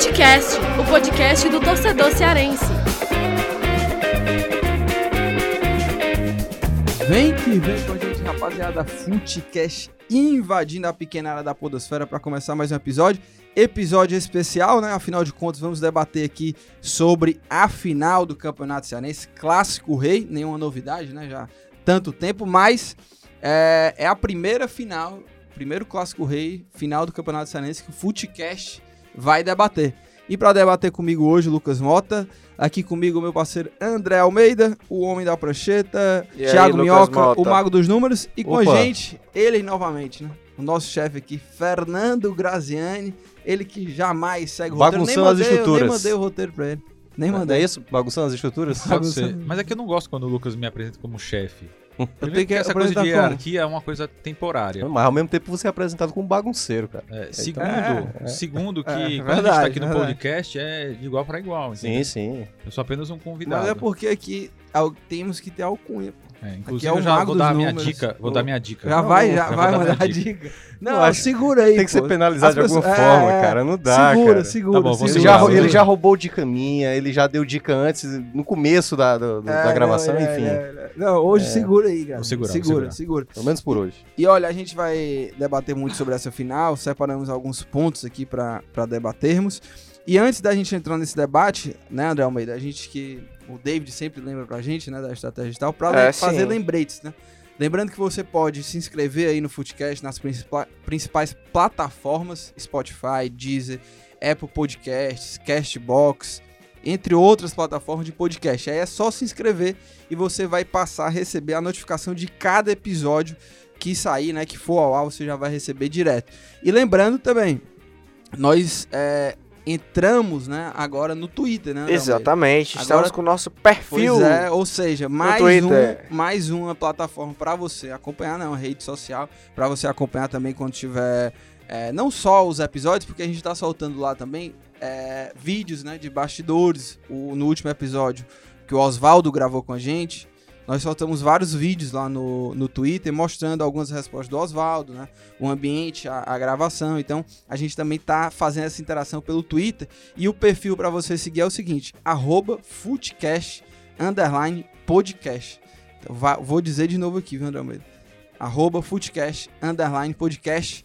Futecast, o podcast do torcedor cearense. Vem que vem com a gente, rapaziada. Futecast invadindo a pequena área da Podosfera para começar mais um episódio. Episódio especial, né? Afinal de contas, vamos debater aqui sobre a final do Campeonato Cearense, Clássico Rei. Nenhuma novidade, né? Já tanto tempo, mas é, é a primeira final, primeiro Clássico Rei, final do Campeonato Cearense que o Futecast vai debater. E para debater comigo hoje, Lucas Mota. Aqui comigo, meu parceiro André Almeida, o homem da prancheta, E aí, Thiago Lucas Minhoca, Mota? o mago dos números. E com Opa. a gente, ele novamente, né? O nosso chefe aqui, Fernando Graziani. Ele que jamais segue o roteiro. Nem Bagunçando as mandei, eu nem estruturas. mandei o roteiro pra ele. Nem é mandei. isso? Bagunçando as estruturas? Ser. Mas é que eu não gosto quando o Lucas me apresenta como chefe. Eu tenho que essa coisa de como? hierarquia é uma coisa temporária. Mas ao mesmo tempo você é apresentado como bagunceiro, cara. É, segundo, É, segundo que É, quando a gente tá aqui no verdade. podcast é de igual para igual. Sim, entendeu? sim. Eu sou apenas um convidado. Mas é porque aqui temos que ter alcunha. É, inclusive é eu já vou dar a minha dica. Vou dar minha dica. Já vai, já vou vai dar mandar a dica. dica. Não, segura aí, Tem que ser pô. penalizado de As alguma pessoas- forma, é, cara. Não dá, segura, cara. segura, Tá bom, segura. Ele já, ele já roubou dica minha, ele já deu dica antes, no começo da, do- É, da gravação, não, é, enfim. é, é. Não, hoje segura aí, cara. Vou segurar, vou segura, segurar. segura. Pelo menos por hoje. E olha, a gente vai debater muito sobre essa final, separamos alguns pontos aqui pra pra debatermos. E antes da gente entrar nesse debate, né, André Almeida, a gente que o David sempre lembra pra gente, né, da estratégia e tal, pra É, fazer sim. lembretes, né? Lembrando que você pode se inscrever aí no Footcast nas principais, principais plataformas, Spotify, Deezer, Apple Podcasts, Castbox, entre outras plataformas de podcast. Aí é só se inscrever e você vai passar a receber a notificação de cada episódio que sair, né, que for ao ar, você já vai receber direto. E lembrando também, nós é, entramos, né, agora no Twitter, né? Exatamente. Agora- Estamos com o nosso perfil. Pois é, ou seja, mais, um, mais uma plataforma para você acompanhar, né, uma rede social, para você acompanhar também quando tiver é, não só os episódios, porque a gente tá soltando lá também é, vídeos, né, de bastidores. O, no último episódio que o Oswaldo gravou com a gente, nós soltamos vários vídeos lá no, no Twitter mostrando algumas respostas do Oswaldo, né? O ambiente, a, a gravação. Então, a gente também tá fazendo essa interação pelo Twitter. E o perfil para você seguir é o seguinte: arroba Footcast underline podcast. Então, va- vou dizer de novo aqui, viu, André Almeida? Arroba Footcast underline podcast.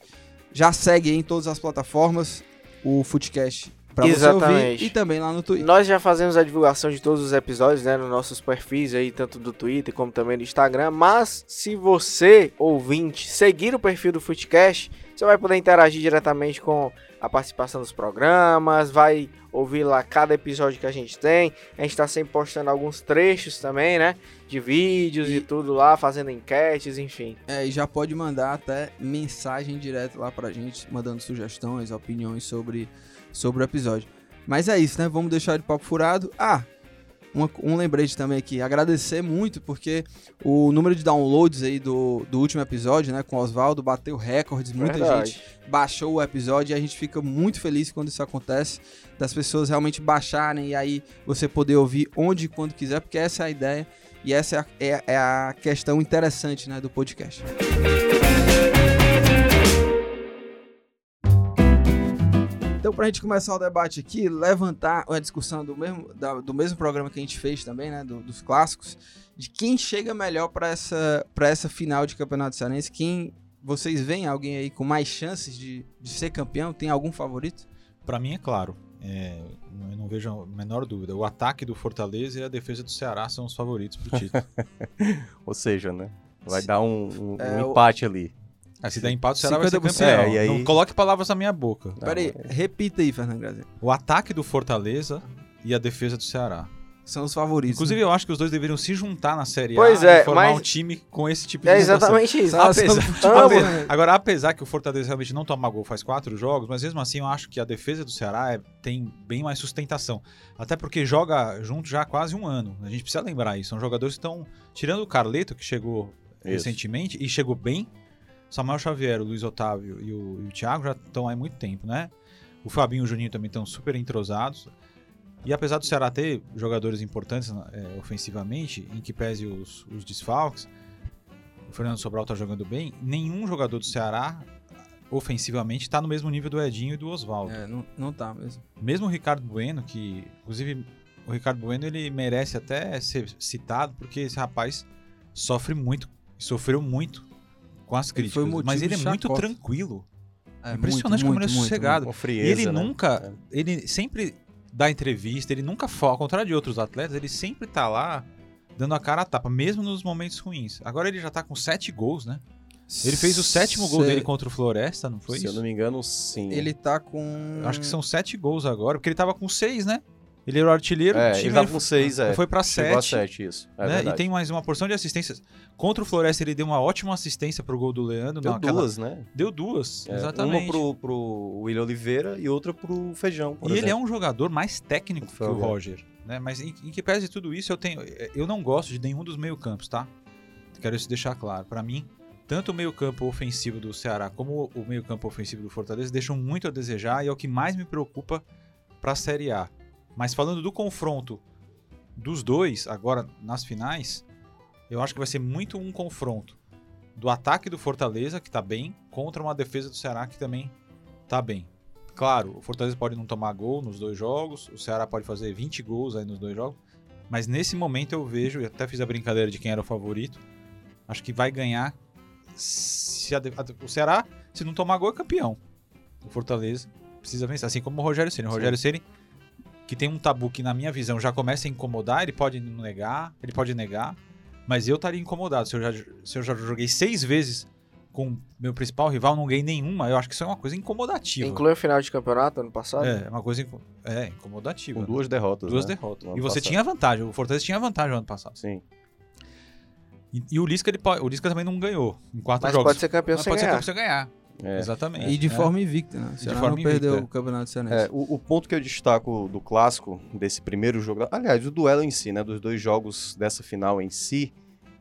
Já segue em todas as plataformas o Footcast para você ouvir Exatamente. e também lá no Twitter. Nós já fazemos a divulgação de todos os episódios, né, nos nossos perfis aí, tanto do Twitter como também do Instagram. Mas se você, ouvinte, seguir o perfil do Footcast, você vai poder interagir diretamente com a participação dos programas, vai ouvir lá cada episódio que a gente tem. A gente tá sempre postando alguns trechos também, né, de vídeos e, E- tudo lá, fazendo enquetes, enfim. É, e já pode mandar até mensagem direto lá pra gente, mandando sugestões, opiniões sobre, sobre o episódio. Mas é isso, né? Vamos deixar de papo furado. Ah, uma- um lembrete também aqui. Agradecer muito, porque o número de downloads aí do, do último episódio, né, com o Oswaldo, bateu recordes. Muita Verdade. gente baixou o episódio e a gente fica muito feliz quando isso acontece, das pessoas realmente baixarem e aí você poder ouvir onde e quando quiser, porque essa é a ideia e essa é a, é- é a questão interessante né, do podcast. Então, pra gente começar o debate aqui, levantar a discussão do mesmo, da- do mesmo programa que a gente fez também, né, do- dos clássicos, de quem chega melhor pra essa, pra essa final de Campeonato Cearense, quem vocês veem alguém aí com mais chances de, de ser campeão? Tem algum favorito? Pra mim é claro. É, eu não vejo a menor dúvida. O ataque do Fortaleza e a defesa do Ceará são os favoritos pro título. Ou seja, né? Vai Se- dar um, um- É, um o- empate ali. Ah, se der empate, o Ceará vai ser 50%. campeão. É, e aí- Não coloque palavras na minha boca. Não, Pera aí, repita aí, Fernando Graziano. O ataque do Fortaleza e a defesa do Ceará. São os favoritos. Inclusive, né? eu acho que os dois deveriam se juntar na Série Pois A é, e formar mas- um time com esse tipo de É situação. exatamente isso. Só- apesar-. Ambos. Agora, apesar que o Fortaleza realmente não toma gol faz quatro jogos, mas mesmo assim eu acho que a defesa do Ceará é- tem bem mais sustentação. Até porque joga junto já há quase um ano. A gente precisa lembrar isso. São jogadores que estão. Tirando o Carleto, que chegou Isso. recentemente e chegou bem. Samuel Xavier, o Luiz Otávio e o, e o Thiago já estão há muito tempo, né? O Fabinho e o Juninho também estão super entrosados. E apesar do Ceará ter jogadores importantes é, ofensivamente, em que pese os, os desfalques, o Fernando Sobral tá jogando bem, nenhum jogador do Ceará ofensivamente, tá no mesmo nível do Edinho e do Oswaldo. É, não, não tá mesmo. Mesmo o Ricardo Bueno, que inclusive o Ricardo Bueno ele merece até ser citado, porque esse rapaz sofre muito, sofreu muito com as críticas, mas ele é muito tranquilo. É, Impressionante muito, como ele é muito, muito, sossegado. E frieza, ele né? nunca, ele sempre dá entrevista, ele nunca foca, ao contrário de outros atletas, ele sempre tá lá dando a cara a tapa, mesmo nos momentos ruins. Agora ele já tá com sete gols, né? Ele fez o sétimo gol dele contra o Floresta, não foi Se eu isso? não me engano, sim. Ele tá com. Eu Acho que são sete gols agora, porque ele tava com seis, né? Ele era o artilheiro, É, time ele tava com seis, é. foi pra Chegou a sete. sete, isso. É né? E tem mais uma porção de assistências. Contra o Floresta, ele deu uma ótima assistência pro gol do Leandro. Deu naquela- duas, né? Deu duas, É, exatamente. Uma pro, pro William Oliveira e outra pro Feijão, E ele é exemplo. um jogador mais técnico que o? Roger. Né? Mas em, em que pese tudo isso, eu tenho. Eu não gosto de nenhum dos meio-campos, tá? Quero isso deixar claro. Pra mim, tanto o meio-campo ofensivo do Ceará como o meio-campo ofensivo do Fortaleza deixam muito a desejar e é o que mais me preocupa pra Série A. Mas falando do confronto dos dois, agora nas finais, eu acho que vai ser muito um confronto do ataque do Fortaleza, que tá bem, contra uma defesa do Ceará que também tá bem. Claro, o Fortaleza pode não tomar gol nos dois jogos, o Ceará pode fazer 20 gols aí nos dois jogos, mas nesse momento eu vejo, e até fiz a brincadeira de quem era o favorito, acho que vai ganhar se a a- o Ceará, se não tomar gol, é campeão. O Fortaleza precisa vencer, assim como o Rogério Ceni. O. Rogério Ceni que tem um tabu que na minha visão já começa a incomodar, ele pode negar, ele pode negar, mas eu estaria incomodado se eu já, se eu já joguei seis vezes com meu principal rival, não ganhei nenhuma, eu acho que isso é uma coisa incomodativa. Inclui o final de campeonato ano passado? É, é uma coisa inco- é, incomodativa. Com né? duas derrotas, Duas né? derrotas. E você passado. tinha vantagem, o Fortaleza tinha vantagem no ano passado. Sim. E, e o Lisca, ele pode, o Lisca também não ganhou em quatro Mas jogos. pode ser campeão Mas sem pode ser ganhar. campeão sem ganhar. É. Exatamente. E de É. forma invicta, né? O Ceará forma não perdeu invicta. o Campeonato É, Cearense. o, o ponto que eu destaco do clássico, desse primeiro jogo, aliás, do duelo em si, né, dos dois jogos dessa final em si,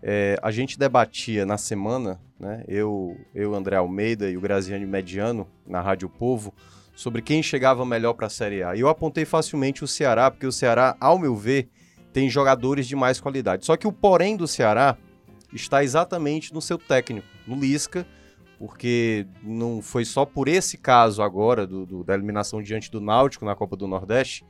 é, a gente debatia na semana, né, eu, eu, André Almeida e o Graziani Mediano, na Rádio Povo, sobre quem chegava melhor para a Série A. E eu apontei facilmente o Ceará, porque o Ceará, ao meu ver, tem jogadores de mais qualidade. Só que o porém do Ceará está exatamente no seu técnico, no Lisca, porque não foi só por esse caso agora do, do- da eliminação diante do Náutico na Copa do Nordeste,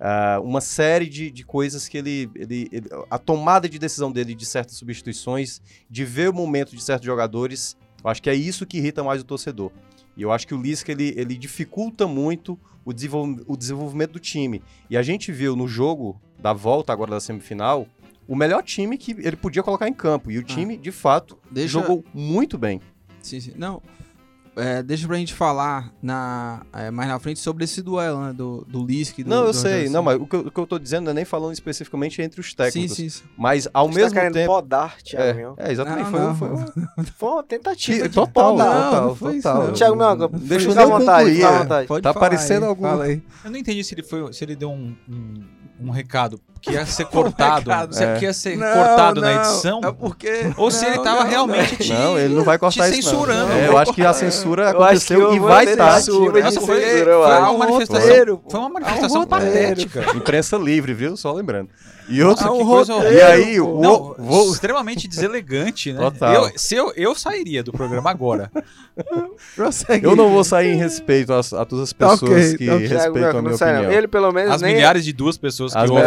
ah, uma série de, de coisas que ele, ele, ele- A tomada de decisão dele de certas substituições, de ver o momento de certos jogadores, eu acho que é isso que irrita mais o torcedor. E eu acho que o Lisca ele, ele dificulta muito o, desenvol- o desenvolvimento do time. E a gente viu no jogo da volta agora da semifinal o melhor time que ele podia colocar em campo. E o time, de fato, Deixa- jogou muito bem. Sim, sim. Não. É, deixa pra gente falar na, é, mais na frente sobre esse duelo, né? Do, do Lisca e do Não, eu do sei. Não, mas o que, eu, o que eu tô dizendo não é nem falando especificamente entre os Sim, técnicos. sim, sim. Mas ao Você tá mesmo querendo tempo. podar, Thiago Minhoca. É, é, exatamente. Não, foi, não. foi uma- Foi uma tentativa de total, podar. Não, total, não foi isso, total. não. Thiago Minhoca, Deixa eu à vontade, é. vontade. Pode Tá falar parecendo aí, algum- Fala aí. Eu não entendi se ele, foi, se ele deu um, um, um recado que ia ser cortado, recado, se é. que ia ser Não, cortado na não, edição, É porque. ou se ele tava não, realmente te, Não, ele não vai cortar te censurando. Não. É, eu acho que a censura Eu acho que aconteceu e vai estar. tentativa de Nossa, foi, censura, foi uma manifestação, foi uma manifestação patética. Imprensa livre, viu? Só lembrando. E outra. Um que coisa roteiro, e aí, o, Não, vou, extremamente deselegante, né? Total. Eu, se eu, eu sairia do programa agora. Eu não vou sair em respeito a, a todas as Tá pessoas que tá ok. Thiago respeitam a minha opinião. Ele pelo menos As nem... milhares de duas pessoas que As ouvem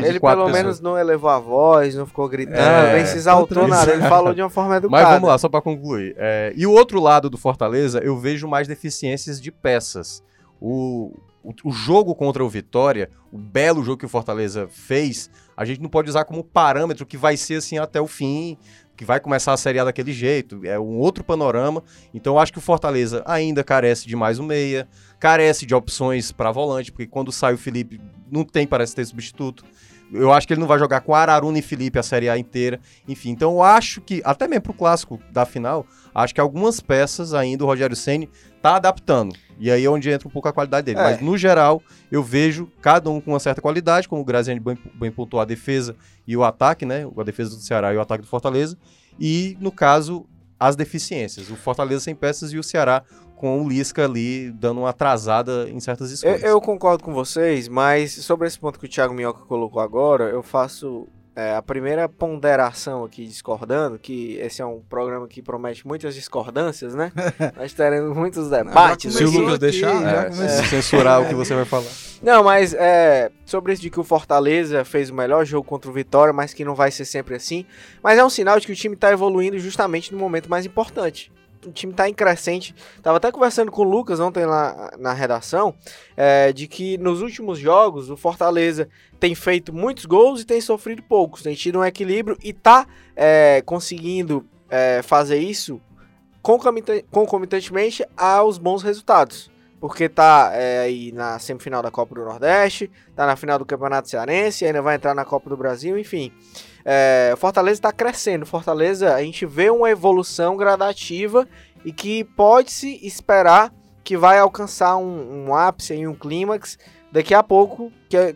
de- Ele pelo pessoas. menos não elevou a voz, não ficou gritando, É, nem se exaltou nada. Ele falou de uma forma educada. Mas vamos lá, só para concluir. É, e o outro lado do Fortaleza, eu vejo mais deficiências de peças. O, o, o jogo contra o Vitória, o belo jogo que o Fortaleza fez, a gente não pode usar como parâmetro que vai ser assim até o fim, que vai começar a Série A daquele jeito. É um outro panorama. Então eu acho que o Fortaleza ainda carece de mais um meia, carece de opções para volante, porque quando sai o Felipe, não tem, parece ter substituto. Eu acho que ele não vai jogar com Araruna e Felipe a Série A inteira. Enfim, então eu acho que, até mesmo pro clássico da final, acho que algumas peças ainda o Rogério Ceni tá adaptando. E aí é onde entra um pouco a qualidade dele. É. Mas no geral, eu vejo cada um com uma certa qualidade, como o Graziani bem, bem pontuou a defesa e o ataque, né? A defesa do Ceará e o ataque do Fortaleza. E, no caso, as deficiências. O Fortaleza sem peças e o Ceará com o Lisca ali dando uma atrasada em certas Eu, escolhas. eu concordo com vocês, mas sobre esse ponto que o Thiago Minhoca colocou agora, eu faço é, a primeira ponderação aqui, discordando, que esse é um programa que promete muitas discordâncias, né? Nós teremos muitos debates. Se o. Lucas deixar, É, se censurar o que você vai falar. Não, mas é, sobre isso de que o Fortaleza fez o melhor jogo contra o Vitória, mas que não vai ser sempre assim. Mas é um sinal de que o time tá evoluindo justamente no momento mais importante. O time tá em crescente. Tava até conversando com o Lucas ontem lá na redação, é, de que nos últimos jogos o Fortaleza tem feito muitos gols e tem sofrido poucos. Tem tido um equilíbrio e tá é, conseguindo é, fazer isso concomita- concomitantemente aos bons resultados porque tá é, aí na semifinal da Copa do Nordeste, tá na final do Campeonato Cearense, ainda vai entrar na Copa do Brasil, enfim. É, Fortaleza está crescendo. Fortaleza, a gente vê uma evolução gradativa e que pode-se esperar que vai alcançar um, um ápice, aí, um clímax daqui a pouco, que é,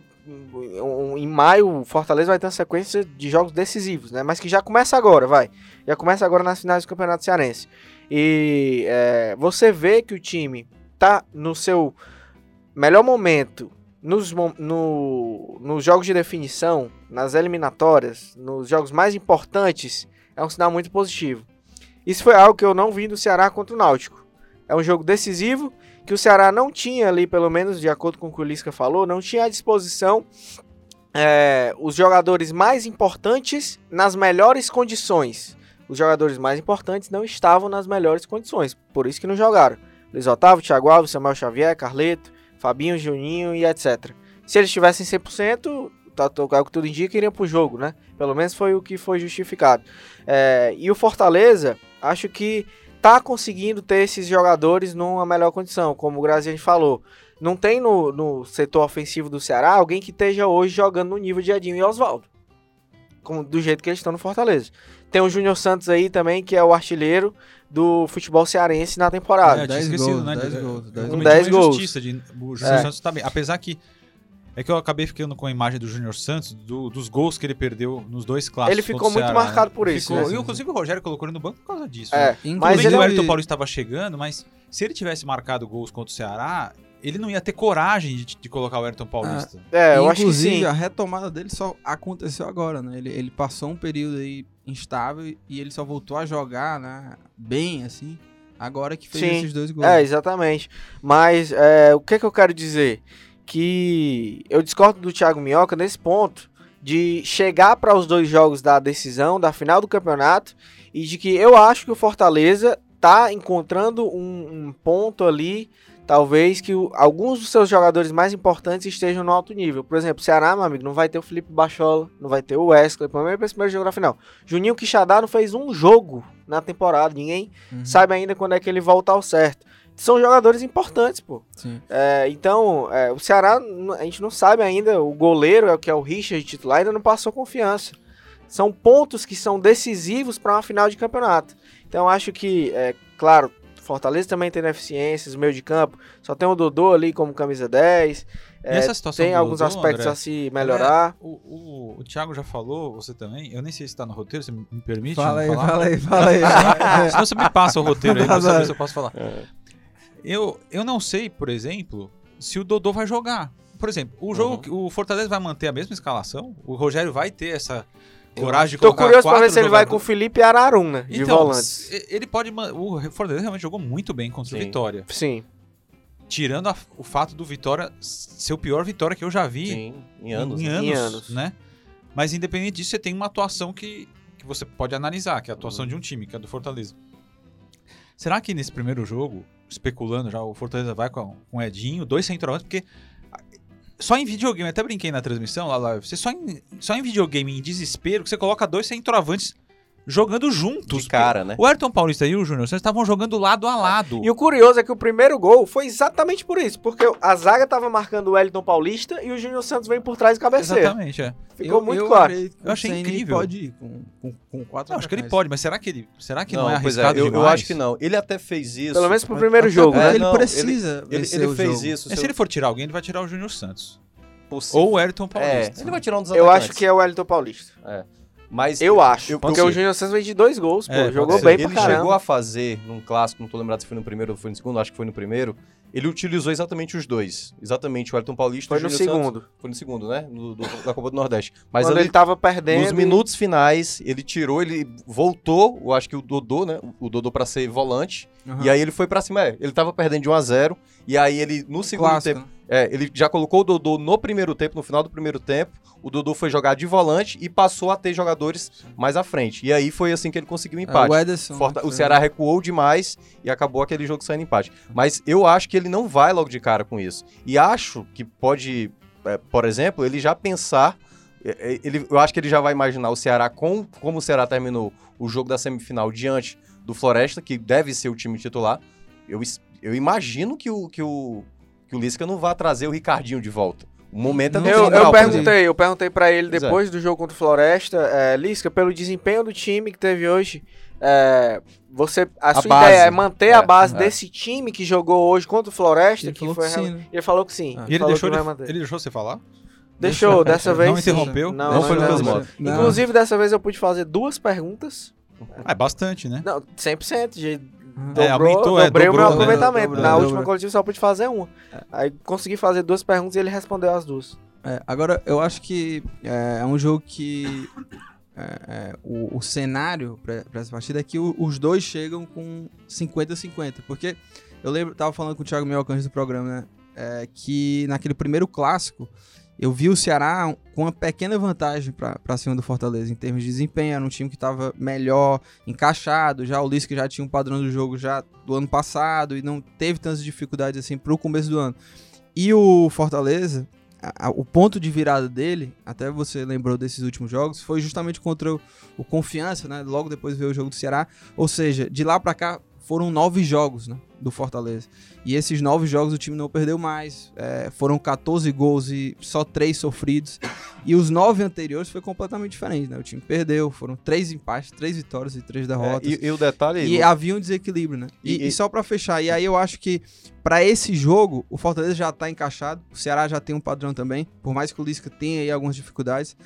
um- em maio Fortaleza vai ter uma sequência de jogos decisivos, né? Mas que já começa agora, vai. Já começa agora nas finais do Campeonato Cearense. E é, você vê que o time tá no seu melhor momento nos, no, nos jogos de definição, nas eliminatórias, nos jogos mais importantes, é um sinal muito positivo. Isso foi algo que eu não vi do Ceará contra o Náutico. É um jogo decisivo que o Ceará não tinha ali, pelo menos de acordo com o que o Lisca falou, não tinha à disposição é, os jogadores mais importantes nas melhores condições. Os jogadores mais importantes não estavam nas melhores condições, por isso que não jogaram. Luiz Otávio, Thiago Alves, Samuel Xavier, Carleto, Fabinho, Juninho e etc. Se eles tivessem 100%, tá, tá, é o que tudo indica, iriam pro jogo, né? Pelo menos foi o que foi justificado. É, e o Fortaleza, acho que tá conseguindo ter esses jogadores numa melhor condição, como o Graziani falou. Não tem no, no setor ofensivo do Ceará alguém que esteja hoje jogando no nível de Edinho e Oswaldo. Como, do jeito que eles estão no Fortaleza. Tem o Júnior Santos aí também, que é o artilheiro do futebol cearense na temporada. É, eu tinha 10 esquecido, gols, né? 10 de- gols, 10 eu gols. cometi 10 uma gols. injustiça de o Júnior É. Santos também. Apesar que é que eu acabei ficando com a imagem do Júnior Santos, do- dos gols que ele perdeu nos dois clássicos. Ele ficou muito Ceará, marcado né? por isso, Ficou. né? E inclusive o Rogério colocou ele no banco por causa disso. É, né? mas Mas ele- o Wellington Paulista estava chegando, mas se ele tivesse marcado gols contra o Ceará, ele não ia ter coragem de, de colocar o Wellington Paulista. É, eu acho que Inclusive, sim. a retomada dele só aconteceu agora, né? Ele, ele passou um período aí instável e ele só voltou a jogar, né? Bem, assim, agora que fez Sim. esses dois gols. É, exatamente. Mas é, o que, que eu quero dizer? Que eu discordo do Thiago Minhoca nesse ponto de chegar para os dois jogos da decisão, da final do campeonato, e de que eu acho que o Fortaleza tá encontrando um, um ponto ali, talvez que o- alguns dos seus jogadores mais importantes estejam no alto nível. Por exemplo, o Ceará, meu amigo, não vai ter o Felipe Bachola, não vai ter o Wesley, pelo menos para esse primeiro jogo da final. Juninho Quixadá não fez um jogo na temporada, ninguém Uhum, sabe ainda quando é que ele volta ao certo. São jogadores importantes, pô. É, então, é, o Ceará, a gente não sabe ainda, o goleiro, é o que é o Richard titular, ainda não passou confiança. São pontos que são decisivos para uma final de campeonato. Então, acho que, é, claro, Fortaleza também tem deficiências, meio de campo, só tem o Dodô ali como camisa 10. E é, essa situação tem do alguns Dodô, aspectos André, a se melhorar. O, o, o Thiago já falou, você também. Eu nem sei se está no roteiro, você me permite? Fala aí, falar? fala aí, fala aí. Senão você me passa o roteiro aí pra eu saber se eu posso falar. É. Eu, eu não sei, por exemplo, se o Dodô vai jogar. Por exemplo, o jogo, que- o Fortaleza vai manter a mesma escalação? O Rogério vai ter essa coragem de Tô curioso pra ver se ele vai com o? Felipe Araruna de Então, volantes. ele pode. O Fortaleza realmente jogou muito bem contra o Sim. Vitória. Sim. Tirando a- o fato do Vitória ser o pior Vitória que eu já vi Sim, em anos. em né? anos, Em anos. né? Mas independente disso, você tem uma atuação que, que você pode analisar, que é a atuação Uhum. de um time, que é do Fortaleza. Será que nesse primeiro jogo, especulando já, o Fortaleza vai com, com o Edinho, dois centroavantes, porque só em videogame, até brinquei na transmissão lá, lá você só em, só em videogame, em desespero, que você coloca dois centroavantes jogando juntos. De cara, né? O Ayrton Paulista e o Júnior Santos estavam jogando lado a lado. E o curioso é que o primeiro gol foi exatamente por isso, porque a zaga tava marcando o Wellington Paulista e o Júnior Santos vem por trás e cabeceia. Exatamente, é. Ficou Eu- muito eu claro. Eu achei incrível. pode ir com, com, com quatro Não, acho que ele pode, mas será que ele, será que não, é pois arriscado eu, eu demais? acho que não. Ele até fez isso. Pelo menos pro Mas- primeiro até jogo, né? Ele não, precisa Ele, ele o fez jogo. isso. É, se ele for tirar alguém, ele vai tirar o Júnior Santos. possível. Ou o Ayrton É, Paulista. ele vai tirar um dos Eu atacantes. acho que é o Wellington Paulista. Mas Eu acho. eu- porque eu- o Júnior Santos vem de dois gols, pô. É, jogou bem ele pra caramba. chegou a fazer num clássico, não tô lembrado se foi no primeiro ou foi no segundo, acho que foi no primeiro. ele utilizou exatamente os dois. Exatamente, o Elton Paulista Foi e o no Júnior Santos. segundo. Foi no segundo, né? No- do- da Copa do Nordeste. Mas quando ali, ele tava perdendo. nos minutos finais, ele tirou, ele voltou, eu acho que o Dodô, né? O Dodô pra ser volante. Aham. E aí ele foi pra cima. É, ele tava perdendo de 1 a 0 E aí ele, no segundo Clássico, tempo, né? É, ele já colocou o Dodô no primeiro tempo, no final do primeiro tempo. O Dodô foi jogar de volante e passou a ter jogadores mais à frente. E aí foi assim que ele conseguiu o É, empate. o Ederson. Forta- né, o Ceará recuou demais e acabou aquele jogo saindo empate. Mas eu acho que ele não vai logo de cara com isso. E acho que pode, é, por exemplo, ele já pensar. é, é, Ele, eu acho que ele já vai imaginar o Ceará com como o Ceará terminou o jogo da semifinal diante do Floresta, que deve ser o time titular. Eu, eu imagino que o, que o, que o Lisca não vá trazer o Ricardinho de volta. O momento é no Não, Eu, final, eu perguntei, eu perguntei pra ele Pois é. depois do jogo contra o Floresta, é, Lisca, pelo desempenho do time que teve hoje, é, você, a, sua base. ideia é manter a É, base é. desse time que jogou hoje contra o Floresta, Ele que falou foi que sim, né? Ele falou que sim. Ah. E ele falou deixou, que ele, ele deixou você falar? Deixou, dessa vez. Não interrompeu? Não, Não foi não, Lucas não. Mota. Não. Inclusive, dessa vez eu pude fazer duas perguntas. Ah, é bastante, né? Não, 100%. De. Dobrou, É, aumentou, é, dobrei o meu né? aproveitamento. Dobrou, Na dobrou. última coletiva só pude fazer uma. Aí consegui fazer duas perguntas e ele respondeu as duas. É, agora, eu acho que é, é um jogo que é, é, o, o cenário pra essa partida é que o- os dois chegam com 50-50. Porque eu lembro, tava falando com o Thiago Mioca antes do programa, né? é, que naquele primeiro clássico eu vi o Ceará com uma pequena vantagem pra cima do Fortaleza em termos de desempenho. Era um time que tava melhor encaixado. Já o Lisca já tinha um padrão do jogo já do ano passado e não teve tantas dificuldades assim pro começo do ano. E o Fortaleza, a- a- o ponto de virada dele, até você lembrou desses últimos jogos, foi justamente contra o, o Confiança, né? Logo depois veio o jogo do Ceará. Ou seja, de lá pra cá foram nove jogos, né? Do Fortaleza. E esses nove jogos o time não perdeu mais. É, foram 14 gols e só três sofridos. E os nove anteriores foi completamente diferente, né? O time perdeu, foram três empates, três vitórias e três É, derrotas. e, e o detalhe. E havia um desequilíbrio, né? E, E- e só pra fechar, e aí eu acho que pra esse jogo, o Fortaleza já tá encaixado, o Ceará já tem um padrão também, por mais que o Lisca tenha aí algumas dificuldades,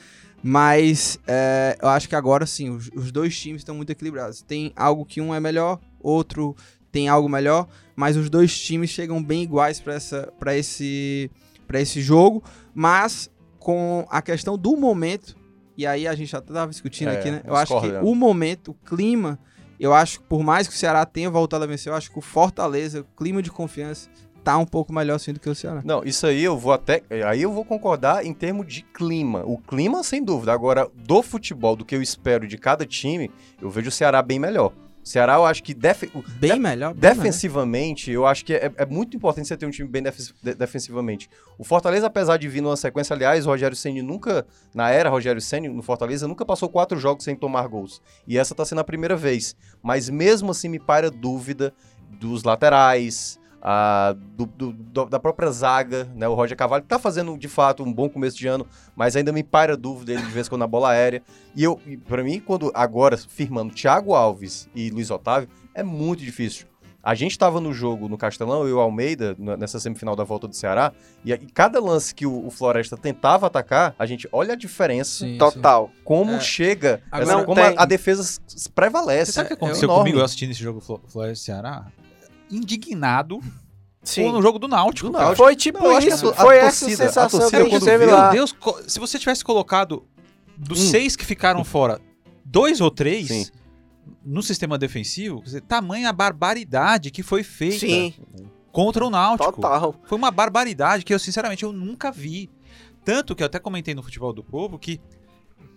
mas é, eu acho que agora sim, os, os dois times estão muito equilibrados. Tem algo que um é melhor, outro tem algo melhor, mas os dois times chegam bem iguais pra essa, para esse, para esse jogo, mas com a questão do momento, e aí a gente já tava discutindo É, aqui, né? Eu acho que o momento, o clima, eu acho que por mais que o Ceará tenha voltado a vencer, eu acho que o Fortaleza, o clima de confiança, tá um pouco melhor assim do que o Ceará. Não, isso aí eu vou até. Aí eu vou concordar em termos de clima. O clima, sem dúvida. Agora, do futebol, do que eu espero de cada time, eu vejo o Ceará bem melhor. Ceará, eu acho que Bem de- melhor. bem defensivamente, eu acho que é, é muito importante você ter um time bem defe- de- defensivamente. O Fortaleza, apesar de vir numa sequência, aliás, o Rogério Ceni nunca, na era Rogério Ceni no Fortaleza, nunca passou quatro jogos sem tomar gols. E essa tá sendo a primeira vez. Mas mesmo assim me paira dúvida dos laterais, a, do- do- do- da própria zaga, né? O Roger Cavalho tá fazendo de fato um bom começo de ano, mas ainda me paira dúvida ele de vez em quando na bola aérea. E eu, pra mim, quando agora firmando Thiago Alves e Luiz Otávio, é muito difícil. A gente tava no jogo no Castelão, eu e o Almeida, nessa semifinal da volta do Ceará, e, e cada lance que o, o Floresta tentava atacar, a gente olha a diferença, Sim, Total. como É. chega, Agora, essa- não como a, a defesa prevalece. Você sabe o que É, aconteceu enorme. comigo eu assistindo esse jogo Flo- Floresta e Ceará? Indignado Sim. com o jogo do Náutico. Do. Náutico. Foi tipo Não, que a isso. a foi essa torcida- a sensação que torcida, a gente teve lá. Meu Deus, se você tivesse colocado dos Hum. seis que ficaram fora, dois ou três Sim. no sistema defensivo, quer dizer, tamanha barbaridade que foi feita Sim, contra o Náutico. total. Foi uma barbaridade que eu, sinceramente, eu nunca vi. Tanto que eu até comentei no Futebol do Povo que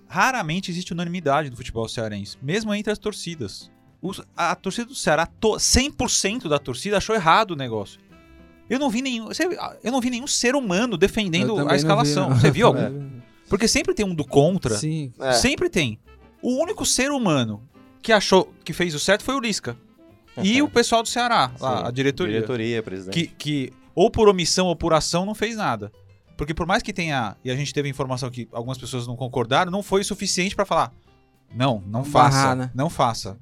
raramente existe unanimidade no futebol cearense, mesmo entre as torcidas. Os- a torcida do Ceará, to- 100% da torcida achou errado o negócio. Eu não vi nenhum, eu não vi nenhum ser humano defendendo a vi, escalação. não. Você viu algum? É. Porque sempre tem um do contra. Sim. É. Sempre tem. O único ser humano que achou que fez o certo foi o Lisca. E o pessoal do Ceará, lá, a diretoria. Diretoria, presidente. Que, que ou por omissão ou por ação não fez nada. Porque por mais que tenha, e a gente teve informação que algumas pessoas não concordaram, não foi suficiente pra falar. Não, não Barrar, faça. né? Não faça.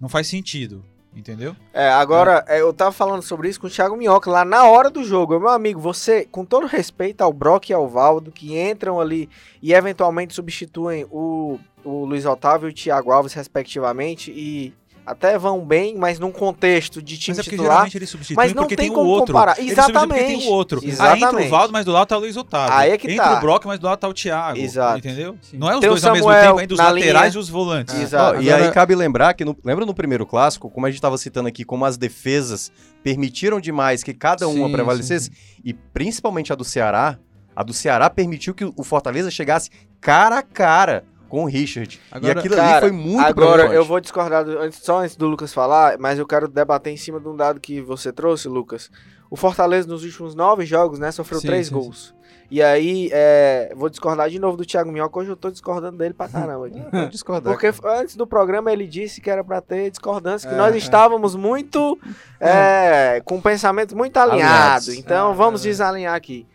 Não faz sentido. Entendeu? É, agora, é, eu tava falando sobre isso com o Thiago Minhoca lá na hora do jogo. Meu amigo, você, com todo respeito ao Brock e ao Valdo, que entram ali e eventualmente substituem o, o Luiz Otávio e o Thiago Alves, respectivamente, e até vão bem, mas num contexto de time Mas é porque titular. geralmente ele substitui mas não porque tem tem, o como outro. comparar. Ele Exatamente. tem o outro. Aí entra Exatamente. o Valdo, mas do lado tá o Luiz Otávio. Aí é que entra tá. o Brock, mas do lado tá o Thiago. Exato. Entendeu? Sim. Não é os Tem dois ao mesmo tempo, ainda os na laterais linha. e os volantes. Exato. E Agora- aí cabe lembrar que, no- lembra no primeiro clássico, como a gente estava citando aqui, como as defesas permitiram demais que cada uma Sim, prevalecesse, e principalmente a do Ceará, a do Ceará permitiu que o Fortaleza chegasse cara a cara com o Richard. e Agora- aquilo ali Cara, foi muito Agora, preocupante. eu vou discordar do- antes, só antes do Lucas falar, mas eu quero debater em cima de um dado que você trouxe, Lucas. O Fortaleza, nos últimos nove jogos, né, sofreu Sim, três sim, gols. E aí, é, vou discordar de novo do Thiago Minhoca, hoje eu tô discordando dele pra caramba. aqui. Discordar. Porque antes do programa ele disse que era pra ter discordância, que É, nós é. estávamos muito. é, com pensamentos muito alinhados. Alinhados. Então É, vamos é. desalinhar aqui.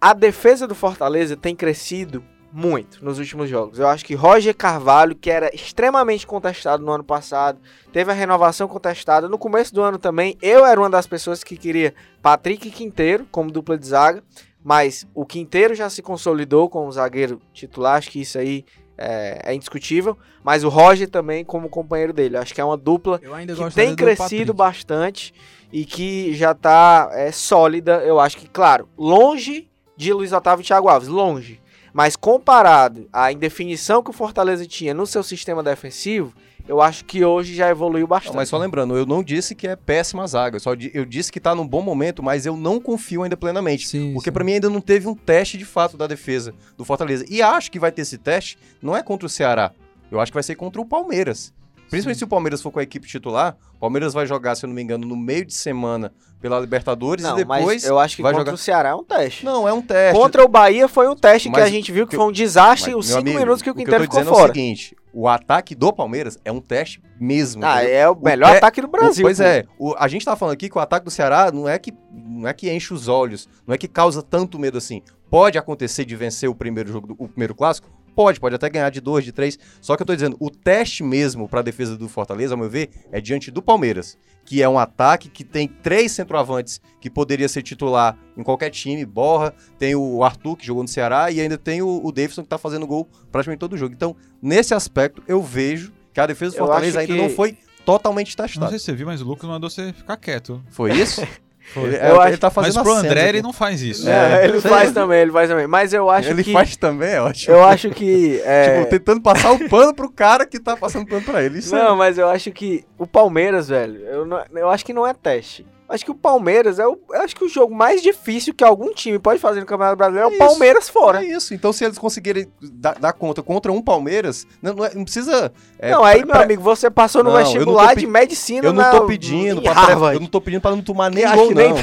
A defesa do Fortaleza tem crescido muito nos últimos jogos. Eu acho que Roger Carvalho, que era extremamente contestado no ano passado, teve a renovação contestada. No começo do ano também, eu era uma das pessoas que queria Patrick e Quinteiro como dupla de zaga. Mas o Quinteiro já se consolidou como zagueiro titular, acho que isso aí é, é indiscutível. Mas o Roger também como companheiro dele. Acho que é uma dupla que tem do crescido bastante e que já tá é, sólida. Eu acho que, claro, longe de Luiz Otávio e Thiago Alves, longe. Mas comparado à indefinição que o Fortaleza tinha no seu sistema defensivo, eu acho que hoje já evoluiu bastante. Não, mas só lembrando, eu não disse que é péssima zaga, eu só di- eu disse que tá num bom momento, mas eu não confio ainda plenamente. Sim, Porque pra mim ainda não teve um teste de fato da defesa do Fortaleza. E acho que vai ter esse teste, não é contra o Ceará. Eu acho que vai ser contra o Palmeiras. Principalmente se o Palmeiras for com a equipe titular, o Palmeiras vai jogar, se eu não me engano, no meio de semana pela Libertadores Não, e depois. eu acho que vai contra jogar- o Ceará é um teste. Não, é um teste. Contra o Bahia foi um teste que Mas a gente viu que que foi um desastre Mas, os 5 amigo, minutos que o que eu tô ficou fora. É o seguinte: o ataque do Palmeiras é um teste mesmo. Ah, entendeu? é o melhor te- ataque do Brasil. Pois pô. é, o- a gente tá falando aqui que o ataque do Ceará não é que não é que enche os olhos, não é que causa tanto medo assim. Pode acontecer de vencer o primeiro jogo, do- o primeiro clássico? Pode, pode até ganhar de dois, de três. Só que eu tô dizendo, o teste mesmo pra defesa do Fortaleza, ao meu ver, é diante do Palmeiras, que é um ataque que tem três centroavantes que poderia ser titular em qualquer time, Borra, tem o Arthur que jogou no Ceará e ainda tem o, o Davidson que tá fazendo gol praticamente todo jogo. Então, nesse aspecto, eu vejo que a defesa do Fortaleza ainda que- não foi totalmente Não testada. sei se você viu, mas o Lucas mandou você ficar quieto. Foi isso? Ele, Eu é, acho- ele tá fazendo Mas pro cena André aqui. ele não faz isso. É, É, ele faz também, ele faz também. Mas eu acho Ele que. faz também, é ótimo. Eu acho que. é, Tipo, tentando passar o pano pro cara que tá passando pano pra ele. Isso Não, é... mas eu acho que o Palmeiras, velho, eu, não- eu acho que não é teste. Acho que o Palmeiras é o, acho que o jogo mais difícil que algum time pode fazer no Campeonato Brasileiro é o É Palmeiras fora. É isso. Então, se eles conseguirem dar, dar conta contra um Palmeiras, não, não é- não precisa. é, não, aí, pre- meu amigo, você passou no Não, não vestibular de pe- medicina Eu não tô pedindo, pra eu não tô pedindo pra não tomar nem gol, que nem não.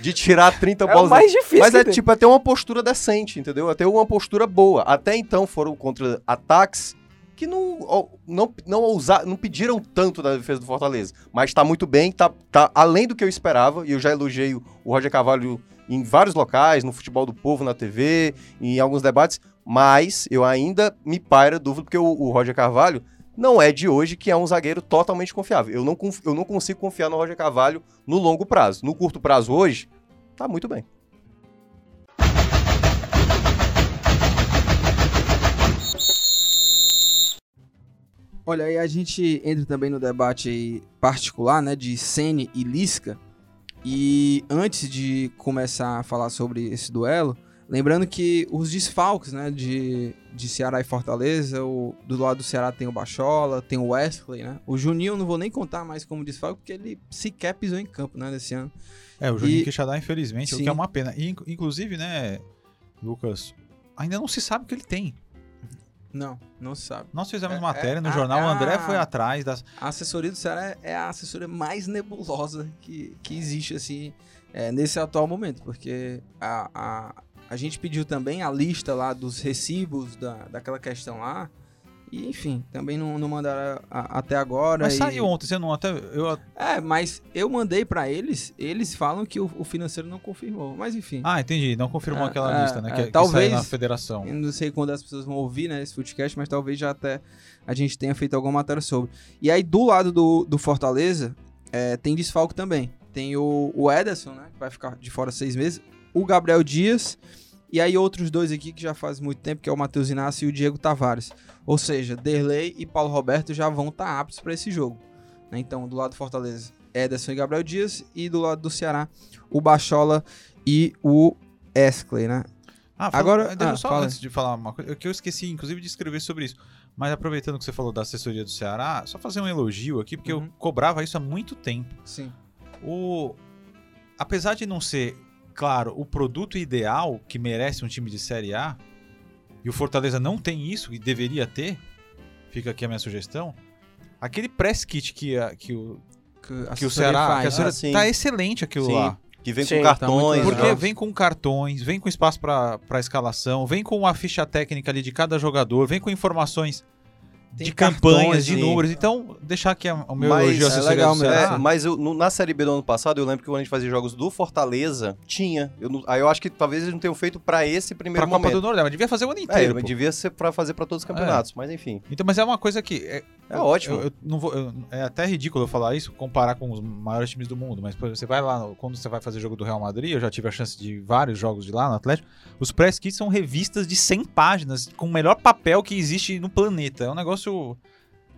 De tirar 30 É o bolas. mais difícil. Mas é tem. tipo, é ter uma postura decente, entendeu? É ter uma postura boa. Até então foram contra ataques que não, não, não, ousa, não pediram tanto da defesa do Fortaleza. Mas tá muito bem, tá, tá além do que eu esperava, e eu já elogiei o Roger Carvalho em vários locais, no Futebol do Povo, na TV, em alguns debates, mas eu ainda me paira dúvida, porque o, o Roger Carvalho não é de hoje que é um zagueiro totalmente confiável. Eu não, eu não consigo confiar no Roger Carvalho no longo prazo. No curto prazo hoje, tá muito bem. Olha, aí a gente entra também no debate particular, né, de Sene e Lisca. E antes de começar a falar sobre esse duelo, lembrando que os desfalques, né, de, de Ceará e Fortaleza, o, do lado do Ceará tem o Bachola, tem o Wesley, né? O Juninho eu não vou nem contar mais como desfalque, porque ele sequer pisou em campo, né, nesse ano. É, o Juninho E- Quixadá, infelizmente, o Sim. que é uma pena. E, inc- inclusive, né, Lucas, ainda não se sabe o que ele tem. Não, não se sabe. Nós fizemos É, matéria é, no a- jornal, o André a- foi atrás das. A assessoria do Ceará é a assessoria mais nebulosa que, que existe, assim, é, nesse atual momento, porque a, a, a gente pediu também a lista lá dos recibos da, daquela questão lá, e enfim, também não, não mandaram a- até agora. Mas e- saiu ontem, você não até. Eu, É, mas eu mandei pra eles, eles falam que o, o financeiro não confirmou, mas enfim. ah, entendi. Não confirmou É, aquela é, lista, né? é, que, que talvez- saiu na federação. Eu não sei quando as pessoas vão ouvir, né, esse podcast, mas talvez já até a gente tenha feito alguma matéria sobre. E aí, do lado do, do Fortaleza, é, tem desfalque também. Tem o, o Ederson, né, que vai ficar de fora seis meses. O Gabriel Dias. E aí, outros dois aqui que já faz muito tempo, que é o Matheus Inácio e o Diego Tavares. Ou seja, Derlei e Paulo Roberto já vão estar aptos para esse jogo. né? Então, do lado do Fortaleza, Ederson e Gabriel Dias. E do lado do Ceará, o Bachola e o Esclay, né? Ah, Agora- Agora, deixa eu ah, só fala. antes de falar uma coisa, que eu esqueci, inclusive, de escrever sobre isso. Mas aproveitando que você falou da assessoria do Ceará, só fazer um elogio aqui, porque Uhum. eu cobrava isso há muito tempo. Sim. O... Apesar de não ser, claro, o produto ideal que merece um time de Série A, e o Fortaleza não tem isso, e deveria ter, fica aqui a minha sugestão, aquele press kit que, a- que o, Que, que o Ceará, faz, que a? Ceará Ah, tá excelente aquilo Sim. lá. Que vem Sim, com tá cartões. muito Porque vem com cartões, vem com espaço para escalação, vem com a ficha técnica ali de cada jogador, vem com informações Tem de campanhas, de números. Então, deixar aqui o meu Mas elogio é legal do mesmo. Ceará. É, mas eu, no- na Série B do ano passado, eu lembro que quando a gente fazia jogos do Fortaleza, tinha. Eu aí eu acho que talvez eles não tenham feito pra esse Pra primeiro Copa momento. do Nordeste, mas devia fazer o ano É, inteiro. mas pô. devia ser pra fazer pra todos os campeonatos, mas enfim. Então, mas é uma coisa que. É, É ótimo. Eu, eu não vou, eu- é até ridículo eu falar isso, comparar com os maiores times do mundo, mas por exemplo, você vai lá, quando você vai fazer jogo do Real Madrid, eu já tive a chance de vários jogos de lá no Atlético, os press kits são revistas de 100 páginas, com o melhor papel que existe no planeta. É um negócio.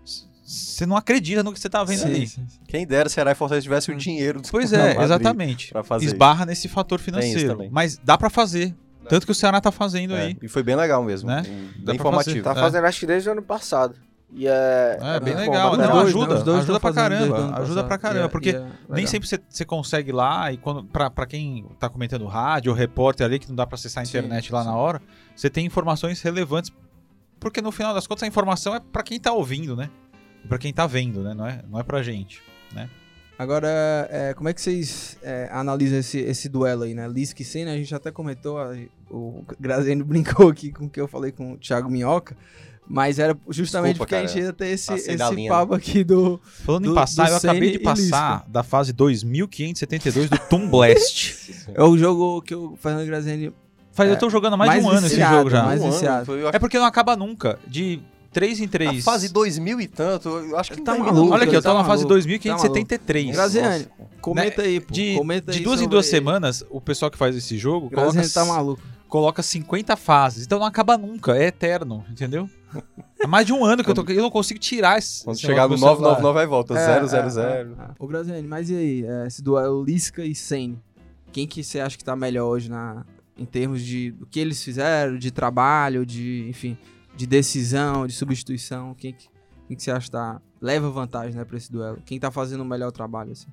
C- Você não acredita no que você tá vendo Sim, ali. sim, sim. Quem dera Ceará e Fortaleza tivesse o dinheiro do Pois é, Madrid exatamente. pra fazer Esbarra nesse fator isso financeiro. Mas dá pra fazer. Tanto que o Ceará tá fazendo É, aí. e foi bem legal mesmo. Né? Bem Dá informativo. Tá É. fazendo acho que desde o ano passado. E é. É, bem bom, legal. Não, dois, ajuda. né? Os dois ajuda estão pra caramba. Ajuda pra caramba. É- porque é Nem legal. sempre você, você consegue lá, e quando pra, pra quem tá comentando rádio ou repórter ali, que não dá pra acessar a Sim, internet lá sim. na hora, você tem informações relevantes. Porque no final das contas a informação é pra quem tá ouvindo, né? Pra quem tá vendo, né? Não é, não é pra gente. Agora, é, como é que vocês é, analisam esse, esse duelo aí, né? Lisca e Senna, a gente até comentou, a- o Graziano brincou aqui com o que eu falei com o Thiago Minhoca, mas era justamente Desculpa, porque a cara. gente ia ter esse, esse linha. papo aqui do... Falando Do- em passar, eu acabei de passar da fase 2572 do Toon Blast. É o jogo que o Fernando Graziani... Faz, É, eu tô jogando há mais, mais de um ano esse jogo já. mais Um ano, viciado. acho É porque não acaba nunca. De 3 em 3. A fase 2000 e tanto, eu acho que Tá termina maluco. Olha aqui, eu tô tá na fase maluco, 2573. Graziani, Nossa. comenta aí, pô. De, comenta de aí duas em duas semanas, o pessoal que faz esse jogo coloca, Graziani tá maluco. coloca 50 fases. Então não acaba nunca, é eterno, entendeu? É mais de um ano que eu tô. Eu não consigo tirar esse. Quando chegar no negócio do meu celular. 999 aí volta, É, 000. é, é, é. Ô, Graziani, mas e aí? é, Esse duelo Lisca e Senna. Quem que você acha que tá melhor hoje na, em termos de do que eles fizeram, de trabalho, de, enfim, de decisão, de substituição? Quem que, quem que você acha que tá, leva vantagem, né, pra esse duelo? Quem tá fazendo o melhor trabalho, assim?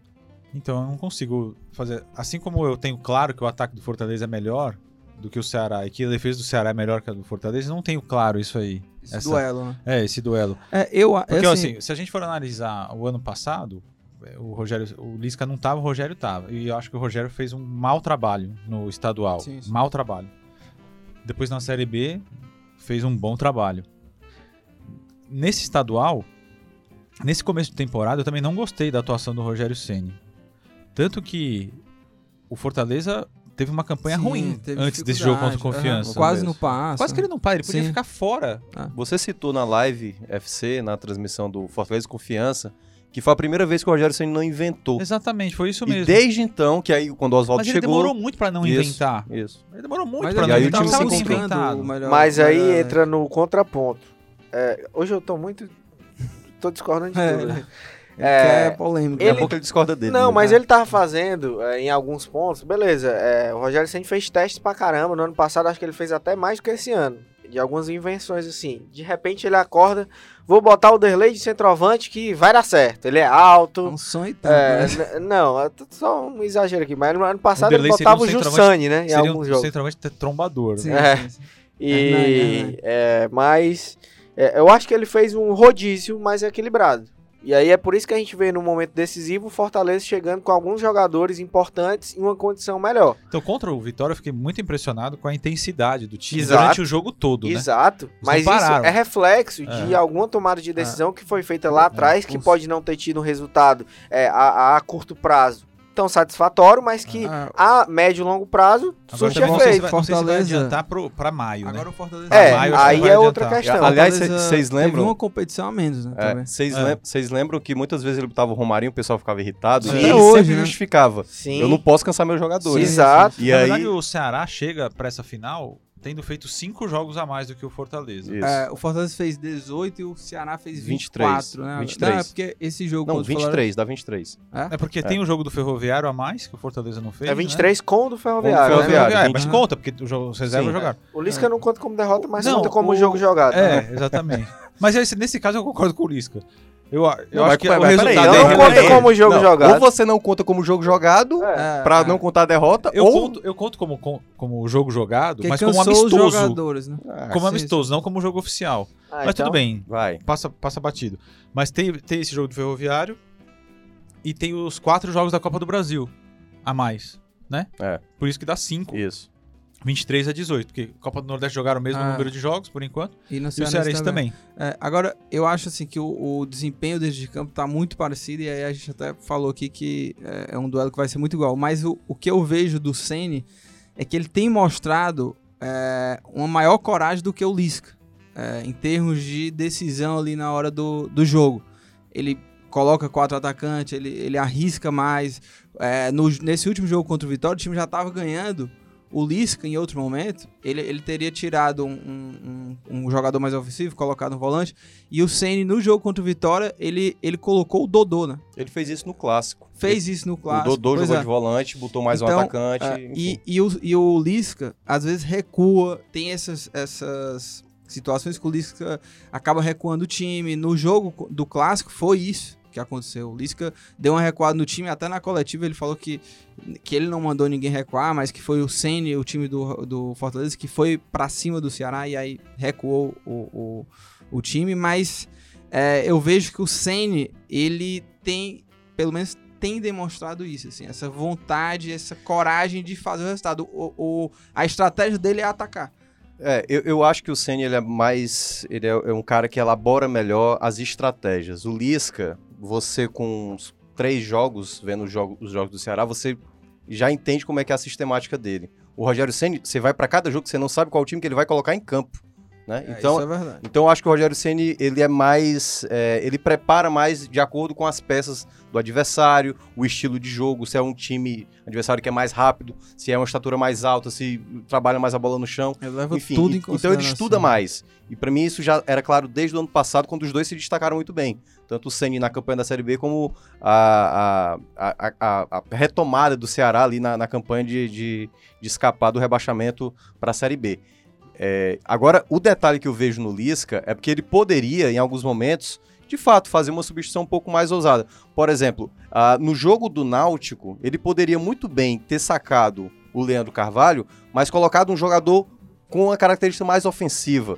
Então eu não consigo fazer. Assim como eu tenho claro que o ataque do Fortaleza é melhor do que o Ceará e que a defesa do Ceará é melhor que a do Fortaleza, eu não tenho claro isso aí. Esse Essa- duelo, né? É, esse duelo. É, eu, Porque, assim, assim, se a gente for analisar o ano passado, é, o Rogério, o Lisca não tava, o Rogério tava. E eu acho que o Rogério fez um mau trabalho no estadual. Sim, sim. Mau trabalho. Depois na Série B, fez um bom trabalho. Nesse estadual, nesse começo de temporada, eu também não gostei da atuação do Rogério Ceni. Tanto que o Fortaleza teve uma campanha sim, ruim antes desse jogo contra o Confiança. aham, quase no passo. Quase que ele não para, ele podia Sim. ficar fora. Você citou na live FC, na transmissão do Fortaleza Confiança, que foi a primeira vez que o Rogério Senna não inventou. Exatamente, foi isso E mesmo. desde então, que aí quando o Oswaldo Mas ele chegou... demorou muito pra não Isso, inventar. Isso. Ele demorou muito Mas pra ele não aí o inventar. time se inventado. melhor- Mas aí melhor- entra no contraponto. É, hoje eu tô muito. tô discordando de É, tudo. né? Ele É, quer polêmica. Daqui a ele- pouco ele discorda dele. Não, né? mas ele tava fazendo é, em alguns pontos, beleza. é, o Rogério sempre fez testes pra caramba. No ano passado, acho que ele fez até mais do que esse ano. De algumas invenções assim. De repente ele acorda, vou botar o Derlei de centroavante que vai dar certo. Ele é É alto. um sonho tanto, É, né? não, é só um exagero aqui. Mas no ano passado O ele botava um o Jussani, né? Em Seria alguns um jogos. centroavante trombador. Sim, né? É. sim, sim. E, Hernani. é, mas é, eu acho que ele fez um rodízio mais equilibrado. E aí é por isso que a gente vê no momento decisivo o Fortaleza chegando com alguns jogadores importantes em uma condição melhor. Então, contra o Vitória, eu fiquei muito impressionado com a intensidade do time Exato. durante o jogo todo, né? Exato. Mas isso é reflexo de É. alguma tomada de decisão que foi feita lá atrás, que Os- pode não ter tido um resultado é, a, a curto prazo tão satisfatório, mas que Ah, a médio e longo prazo Agora surte se efeito. vai, vai Fortaleza- adiantar pro, pra maio, Agora né? o Fortaleza... É, maio aí é outra questão. Aliás, vocês Teve lembram? uma competição a menos, né? É. Vocês É. lem- vocês lembram que muitas vezes ele botava o Romarinho, o pessoal ficava irritado, Sim. e ele hoje, sempre né? justificava. Sim. Eu não posso cansar meus jogadores. Exato. E Na aí, verdade, o Ceará chega pra essa final tendo feito cinco jogos a mais do que o Fortaleza. É, o Fortaleza fez 18 e o Ceará fez 23, 24, né? 23. Não, é porque esse jogo Não, contra o 23, dá 23. É porque tem o jogo do Ferroviário a mais, que o Fortaleza não fez. É né? 23 com o do Com o Ferroviário. né? Ferroviário. É, mas 20. conta, porque os reservas Sim. jogaram. O Lisca não conta como derrota, mas Não, conta como o- jogo jogado. né? É, exatamente. mas esse- nesse caso eu concordo com o Lisca. Eu, eu Não, acho que mas o peraí, resultado não é conta irrelevante. como jogo Não, jogado. Ou você não conta como jogo jogado, É. É, pra é. não contar a derrota, Eu, ou... conto, eu conto como, como, como jogo jogado, Porque mas como amistoso. jogadores, né? Ah, Como sim, amistoso, não como jogo oficial. Ah, mas então- tudo bem, Vai. passa, passa batido. Mas tem, tem esse jogo do Ferroviário e tem os quatro jogos da Copa do Brasil a mais, né? É. Por isso que dá 5. Isso. 23 a 18, porque Copa do Nordeste jogaram o mesmo Ah. número de jogos, por enquanto. E no E o Cearense Cearense também. É, agora, eu acho assim que o, o desempenho desde de campo tá muito parecido, e aí a gente até falou aqui que é, é um duelo que vai ser muito igual. Mas o, o que eu vejo do Ceni é que ele tem mostrado é, uma maior coragem do que o Lisca, é, em termos de decisão ali na hora do, do jogo. Ele coloca quatro atacantes, ele, ele arrisca mais. É, no- nesse último jogo contra o Vitória, o time já estava ganhando. O Lisca, em outro momento, ele, ele teria tirado um, um- um- um jogador mais ofensivo, colocado no volante. E o Ceni no jogo contra o Vitória, ele, ele colocou o Dodô, né? Ele fez isso no clássico. Fez isso no clássico. O Dodô jogou é. de volante, botou mais um Então, atacante. É, e, e, o, e o Lisca, às vezes, recua, tem essas, essas situações que o Lisca acaba recuando o time. No jogo do clássico foi isso que aconteceu. O Lisca deu uma recuada no time, até na coletiva ele falou que, que ele não mandou ninguém recuar, mas que foi o Ceni, o time do, do Fortaleza, que foi pra cima do Ceará e aí recuou o, o, o time. Mas é, eu vejo que o Ceni, ele tem, pelo menos tem demonstrado isso, assim, essa vontade, essa coragem de fazer o resultado. O, o- a estratégia dele é atacar. É, eu, eu acho que o Senna ele é mais. Ele é, é um cara que elabora melhor as estratégias. O Lisca, você com uns três jogos, vendo os jogos, os jogos do Ceará, você já entende como é que é a sistemática dele. O Rogério Senna, você vai pra cada jogo você não sabe qual time que ele vai colocar em campo. Né? É, então, isso é verdade. então eu acho que o Rogério Ceni ele é mais, é, ele prepara mais de acordo com as peças do adversário, o estilo de jogo, se é um time adversário que é mais rápido, se é uma estatura mais alta, se trabalha mais a bola no chão. Ele leva Enfim, tudo em então ele estuda mais. E pra mim isso já era claro desde o ano passado, quando os dois se destacaram muito bem. Tanto o Ceni na campanha da Série B, como a, a, a, a- a retomada do Ceará ali na, na campanha de, de, de escapar do rebaixamento para a Série B. É, agora, o detalhe que eu vejo no Lisca é porque ele poderia, em alguns momentos, de fato, fazer uma substituição um pouco mais ousada. Por exemplo, ah, no jogo do Náutico, ele poderia muito bem ter sacado o Leandro Carvalho, mas colocado um jogador com uma característica mais ofensiva.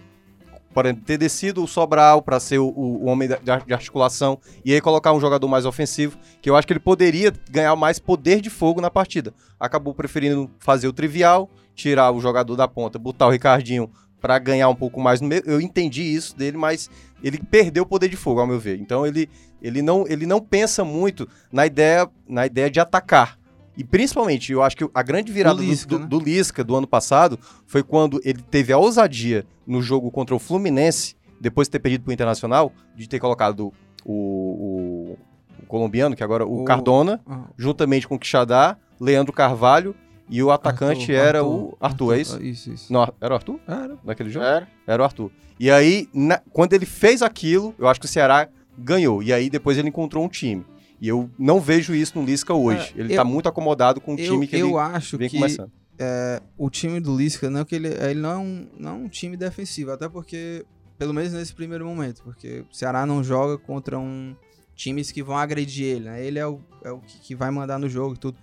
Por exemplo, ter descido o Sobral para ser o, o- homem de articulação e aí colocar um jogador mais ofensivo, que eu acho que ele poderia ganhar mais poder de fogo na partida. Acabou preferindo fazer o trivial, tirar o jogador da ponta, botar o Ricardinho para ganhar um pouco mais no meio. Eu entendi isso dele, mas ele perdeu o poder de fogo, ao meu ver. Então ele, ele, não, ele não pensa muito na ideia, na ideia de atacar. E principalmente, eu acho que a grande virada do Lisca, do, né? do Lisca do ano passado foi quando ele teve a ousadia no jogo contra o Fluminense, depois de ter perdido pro Internacional, de ter colocado o, o- o colombiano, que agora o, O- Cardona, Ah, juntamente com o Quixadá, Leandro Carvalho e o atacante Arthur, era Arthur, o Arthur, é isso? Isso, isso. Não, era o Arthur? Era. Naquele jogo? Era. Era o Arthur. E aí, na- quando ele fez aquilo, eu acho que o Ceará ganhou. E aí depois ele encontrou um time. E eu não vejo isso no Lisca hoje. É, ele eu- tá muito acomodado com o Eu, time que eu ele acho vem que começando. é, o time do Lisca não é que ele, ele não, é um, não é um time defensivo, até porque, pelo menos nesse primeiro momento, porque o Ceará não joga contra um times que vão agredir ele, né? Ele é o, é o que, que vai mandar no jogo e tudo.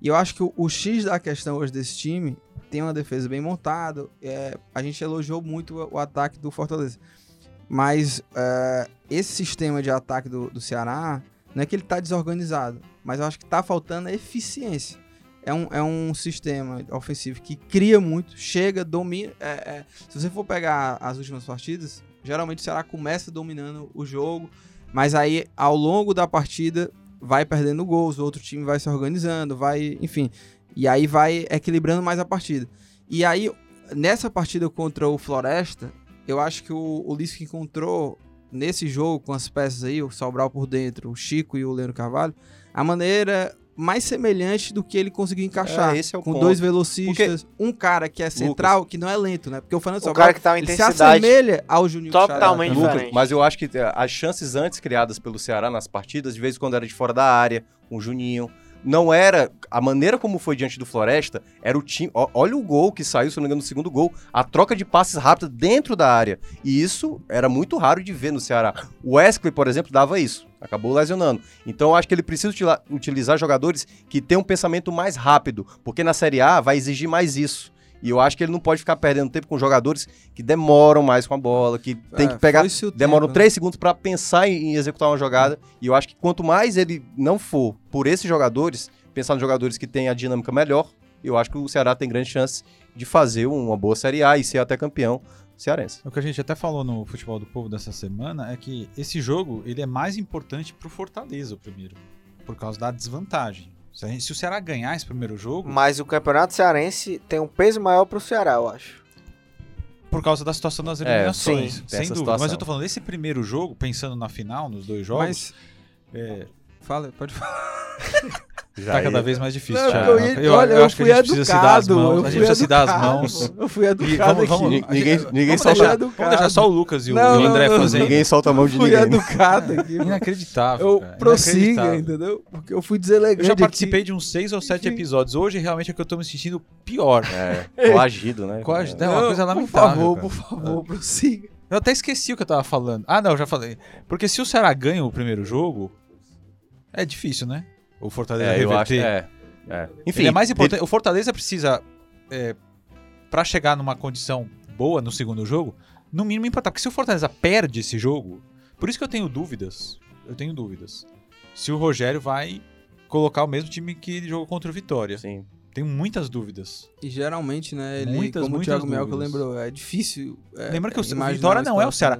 E eu acho que o, o X da questão hoje desse time tem uma defesa bem montada. é, a gente elogiou muito o, o ataque do Fortaleza. Mas é, esse sistema de ataque do, do Ceará não é que ele tá desorganizado, mas eu acho que tá faltando eficiência é um, é um sistema ofensivo que cria muito, chega, domina. é, é, se você for pegar as últimas partidas, geralmente o Ceará começa dominando o jogo, mas aí ao longo da partida vai perdendo gols, o outro time vai se organizando, vai, enfim, e aí vai equilibrando mais a partida. E aí, nessa partida contra o Floresta, eu acho que o, o Lisca encontrou nesse jogo com as peças aí, o Sobral por dentro, o Chico e o Leandro Carvalho, a maneira mais semelhante do que ele conseguiu encaixar. É, esse é o com ponto. dois velocistas, um cara que é central, que não é lento, né? Porque o Fernando O Sobral, cara que tá uma ele se assemelha ao Juninho totalmente Xará. diferente. Mas eu acho que eh, as chances antes criadas pelo Ceará nas partidas, de vez em quando era de fora da área, com o Juninho. Não era. A maneira como foi diante do Floresta era o time. ó, Olha o gol que saiu, se não me engano, no segundo gol. A troca de passes rápida dentro da área. E isso era muito raro de ver no Ceará. O Wesley, por exemplo, dava isso. Acabou lesionando. Então eu acho que ele precisa utilizar jogadores que tenham um pensamento mais rápido. Porque na Série A vai exigir mais isso. E eu acho que ele não pode ficar perdendo tempo com jogadores que demoram mais com a bola, que tem É, que pegar demoram tempo, né? três segundos pra pensar em, em executar uma jogada. E eu acho que quanto mais ele não for por esses jogadores, pensar nos jogadores que têm a dinâmica melhor, eu acho que o Ceará tem grande chance de fazer uma boa Série A e ser até campeão cearense. O que a gente até falou no Futebol do Povo dessa semana é que esse jogo ele é mais importante pro Fortaleza, o primeiro, por causa da desvantagem. Se, a gente- se o Ceará ganhar esse primeiro jogo, Mas o Campeonato Cearense tem um peso maior pro Ceará, eu acho. por causa da situação das É, eliminações, sim, tem sem dúvida. Mas situação. eu tô falando, esse primeiro jogo, pensando na final, nos dois jogos, Mas, é, fala, pode falar. Já tá cada ia- vez mais difícil, Não, Thiago. eu, ia- olha, eu, acho que fui a gente precisa se dar as educado, mãos. eu A gente fui precisa se dar as educado, mãos. Eu fui E educado vamos, vamos, aqui. Ni- ninguém- ninguém vamos solta- deixar, educado. vamos deixar só o Lucas e o, Não, o André não, não, fazendo. Ninguém solta a mão de Fui ninguém. educado aqui. Inacreditável. Eu cara, prossiga, inacreditável. entendeu? Porque eu fui deselegante Eu já aqui. participei de uns seis ou sete episódios. Hoje, realmente, é que eu tô me sentindo pior. É, coagido, né? Coagido. É. Uma coisa Por lamentável, favor, cara. por favor, prossiga. Eu até esqueci o que eu tava falando. Ah, não, já falei. Porque se o Ceará ganha o primeiro jogo, é difícil, né? O Fortaleza É, eu acho. reverter. É, é. Enfim, Ele é mais importante. O Fortaleza precisa, é, para chegar numa condição boa no segundo jogo, no mínimo empatar. Porque se o Fortaleza perde esse jogo, por isso que eu tenho dúvidas. Eu tenho dúvidas. Se o Rogério vai colocar o mesmo time que ele jogou contra o Vitória. Sim. Tenho muitas dúvidas. E geralmente, né, ele, Muitas, como o muitas Thiago Melco lembrou, é difícil. é, Lembra que o Vitória não é o Ceará.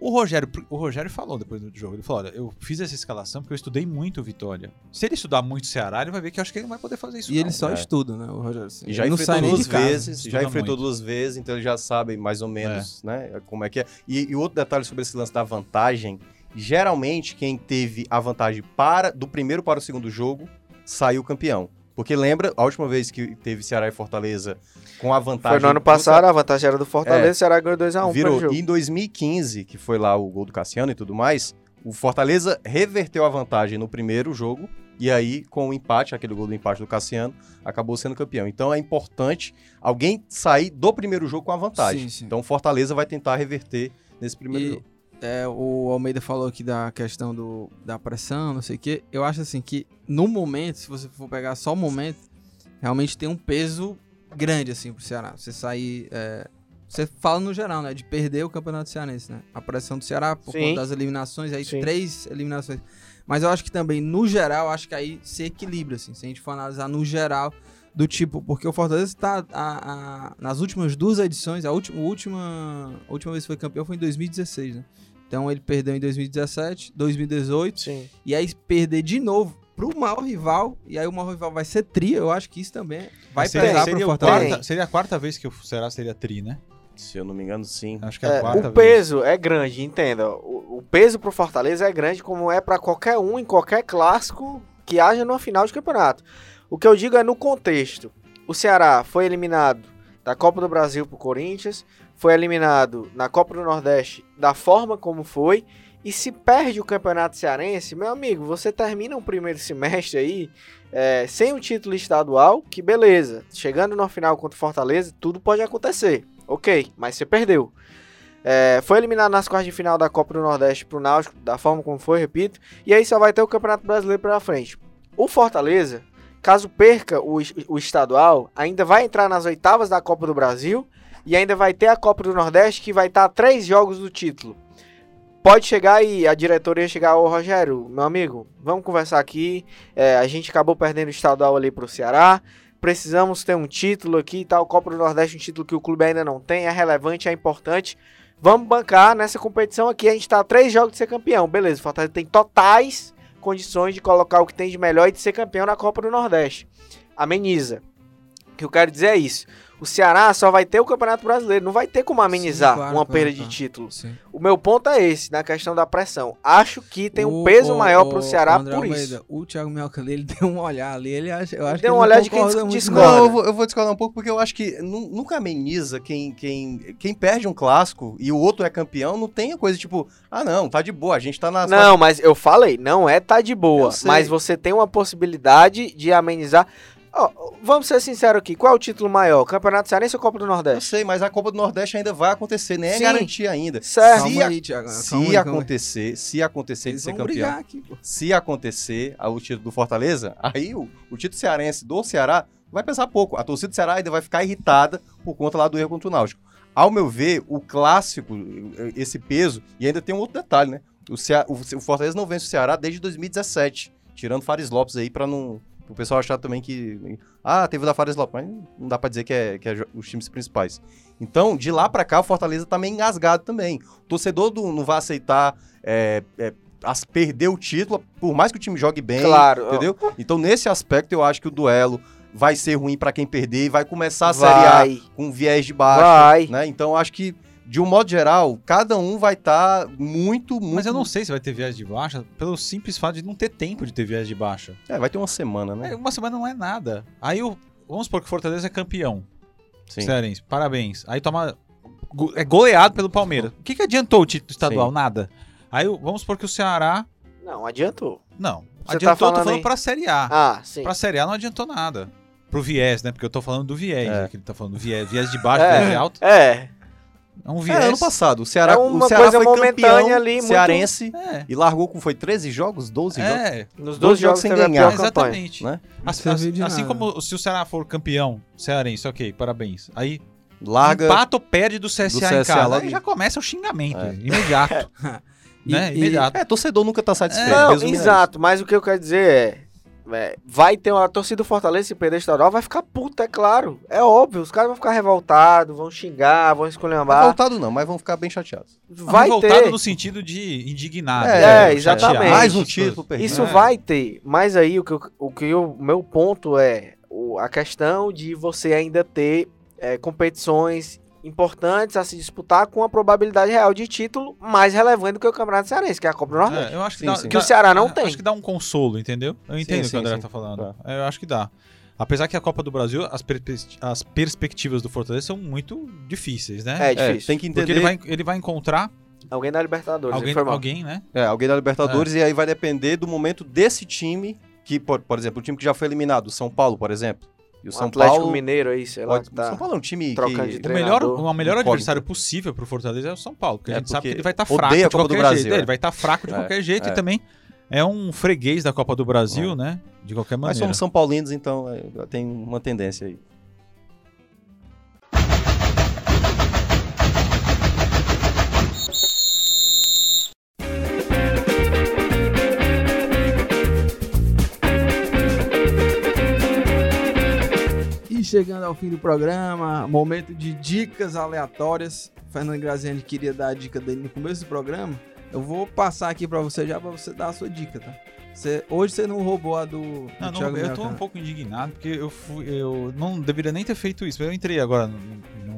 O Rogério, o Rogério falou depois do jogo, ele falou, olha, eu fiz essa escalação porque eu estudei muito o Vitória. Se ele estudar muito o Ceará, ele vai ver que eu acho que ele não vai poder fazer isso E não. ele só É. estuda, né, o Rogério Ceni. E já Ele não enfrentou sai nem duas vezes, já enfrentou muito. duas vezes, então ele já sabe mais ou menos, né, como é que é. E, e outro detalhe sobre esse lance da vantagem, geralmente quem teve a vantagem para do primeiro para o segundo jogo saiu campeão. Porque lembra, a última vez que teve Ceará e Fortaleza com a vantagem... Foi no ano do passado, a vantagem era do Fortaleza, É. o Ceará ganhou 2x1 virou. E em 2015, que foi lá o gol do Cassiano e tudo mais, o Fortaleza reverteu a vantagem no primeiro jogo. E aí, com o empate, aquele gol do empate do Cassiano, acabou sendo campeão. Então é importante alguém sair do primeiro jogo com a vantagem. Sim, sim. Então o Fortaleza vai tentar reverter nesse primeiro E jogo. É, o Almeida falou aqui da questão do, da pressão, não sei o quê. Eu acho assim que no momento, se você for pegar só o momento, realmente tem um peso grande assim pro Ceará. Você sair. é, você fala no geral, né? De perder o Campeonato Cearense, né? A pressão do Ceará por Sim. conta das eliminações, aí Sim. três eliminações. Mas eu acho que também, no geral, acho que aí se equilibra, assim. Se a gente for analisar no geral, do tipo, porque o Fortaleza tá a- nas últimas duas edições, a última, a última, a última vez que foi campeão foi em 2016, né? Então ele perdeu em 2017, 2018, Sim. e aí perder de novo pro maior rival, e aí o maior rival vai ser tri, eu acho que isso também vai seria, pesar seria, pro o Fortaleza. quarta, seria a quarta vez que o Ceará seria tri, né? Se eu não me engano, sim. Acho que é a É, quarta o vez. peso é grande, entenda. O, o peso pro Fortaleza é grande, como é pra qualquer um em qualquer clássico que haja numa final de campeonato. O que eu digo é no contexto. O Ceará foi eliminado da Copa do Brasil pro Corinthians, foi eliminado na Copa do Nordeste da forma como foi, e se perde o Campeonato Cearense, meu amigo, você termina um primeiro semestre aí é, sem o título estadual, que beleza, chegando no final contra o Fortaleza, tudo pode acontecer. Ok, mas você perdeu. É, foi eliminado nas quartas de final da Copa do Nordeste pro Náutico, da forma como foi, repito. E aí só vai ter o Campeonato Brasileiro pela frente. O Fortaleza, caso perca o, o estadual, ainda vai entrar nas oitavas da Copa do Brasil e ainda vai ter a Copa do Nordeste que vai estar a três jogos do título. Pode chegar e a diretoria chegar, ô Rogério, meu amigo, vamos conversar aqui. É, a gente acabou perdendo o estadual ali pro Ceará. Precisamos ter um título aqui e tal. Copa do Nordeste, um título que o clube ainda não tem, é relevante, é importante. Vamos bancar nessa competição aqui. A gente tá a três jogos de ser campeão. Beleza, o Fortaleza tem totais condições de colocar o que tem de melhor e de ser campeão na Copa do Nordeste. Ameniza. O que eu quero dizer é isso. O Ceará só vai ter o Campeonato Brasileiro, não vai ter como amenizar Sim, claro, uma claro, perda claro. de título. Sim. O meu ponto é esse, na questão da pressão. Acho que tem um O- peso o- maior o pro Ceará André por Almeida, isso. O Thiago ali, ele deu um olhar ali, ele acha, eu acho Deu que um ele olhar de quem concorda dis- muito, discorda. não. Não, eu vou, eu vou discordar um pouco porque eu acho que nu- nunca ameniza quem, quem, quem perde um clássico e o outro é campeão, não tem a coisa tipo, ah não, tá de boa, a gente tá na. Não, mas eu falei, não é tá de boa, mas você tem uma possibilidade de amenizar. Ó, vamos ser sinceros aqui, qual é o título maior? Campeonato Cearense ou Copa do Eu Nordeste? sei, mas a Copa do Nordeste ainda vai acontecer, nem Sim. é garantia ainda. Certo. Se, aí, Thiago. se aí, acontecer, se acontecer de ser campeão, aqui, se acontecer a- o título do Fortaleza, aí o, o título cearense do Ceará vai pensar pouco. A torcida do Ceará ainda vai ficar irritada por conta lá do erro contra o Náutico. Ao meu ver, o clássico, esse peso, e ainda tem um outro detalhe, né? O, Cea- o- o Fortaleza não vence o Ceará desde 2017, tirando Fares Lopes aí pra não. O pessoal achar também que. Ah, teve o da Fares Lopes, mas não dá pra dizer que é, que é os times principais. Então, de lá pra cá, o Fortaleza tá meio engasgado também. O torcedor do- não vai aceitar é, é, as- perder o título, por mais que o time jogue bem. Claro. Entendeu? Então, nesse aspecto, eu acho que o duelo vai ser ruim pra quem perder e vai começar a Série A Vai, com viés de baixo. vai. Né? Então, eu acho que, de um modo geral, cada um vai estar muito, muito. Mas eu não sei se vai ter viés de baixa, pelo simples fato de não ter tempo de ter viés de baixa. É, vai ter uma semana, né? É, uma semana não é nada. Aí o. Vamos supor que o Fortaleza é campeão. Sim. Parabéns. Aí toma. É goleado pelo Palmeiras. O que, que adiantou o título estadual? Sim. Nada. Aí vamos supor que o Ceará. Não, adiantou. Não. Você adiantou, tá tô falando falando aí- pra Série A. Ah, sim. Pra Série A não adiantou nada. Pro viés, né? Porque eu tô falando do viés. É. né, Que ele tá falando do viés. Viés de baixo, É. viés de alto. É, É um É, viés. ano passado, o Ceará, É uma o Ceará coisa foi campeão ali, muito- cearense É. e largou com, foi 13 jogos, 12 jogos? É, nos 12 dois jogos jogos sem ganhar. exatamente. Né? Assim, Não serviu de assim como se o Ceará for campeão cearense, ok, parabéns. Aí Larga. empata ou perde do CSA, em CSA casa. logo. Aí já começa o xingamento, É. imediato. E- né? e- imediato. É, torcedor nunca tá satisfeito. Não, é exato, mas o que eu quero dizer é, é, vai ter uma a torcida do Fortaleza se perder estadual, vai ficar puta, é claro. É óbvio, os caras vão ficar revoltados, vão xingar, vão esculhambar. Voltado não, mas vão ficar bem chateados. Vai Revoltado ter. no sentido de indignado. É, né? é, exatamente. Chateado, Mais um título perdido. Isso É. vai ter, mas aí o que, o que eu- o meu ponto é o- a questão de você ainda ter é, competições importantes a se disputar com a probabilidade real de título mais relevante do que o Campeonato Cearense, que é a Copa do Nordeste. É, eu acho que, Sim, dá, sim. Que o Ceará não é, tem. Acho que dá um consolo, entendeu? Eu entendo o que sim, o André sim. tá falando. Tá. É, Eu acho que dá. Apesar que a Copa do Brasil, as, perspe- as perspectivas do Fortaleza são muito difíceis, né? É, É, difícil. tem que entender. Porque ele vai, ele vai encontrar Alguém da Libertadores, alguém, alguém, né? É, alguém da Libertadores e aí vai depender do momento desse time, que, por, por exemplo, o time que já foi eliminado, o São Paulo, por exemplo. E o O São Atlético Paulo. Mineiro aí, sei lá, Pode, tá São Paulo é um time que. de O melhor, o melhor adversário possível pro Fortaleza é o São Paulo, porque a É, gente sabe que porque ele vai estar odeia fraco a de qualquer Brasil, jeito. é. Ele vai estar fraco de É, qualquer jeito é. e também é um freguês da Copa do Brasil, É. né? De qualquer Mas maneira. somos São Paulinos, então é, tem uma tendência aí. Chegando ao fim do programa, momento de dicas aleatórias. Fernando Graziani queria dar a dica dele no começo do programa. Eu vou passar aqui pra você já pra você dar a sua dica, tá? Você- hoje você não roubou a do, do Não, não, eu tô Minhoca, um pouco indignado porque eu fui, eu não deveria nem ter feito isso. Eu entrei agora no,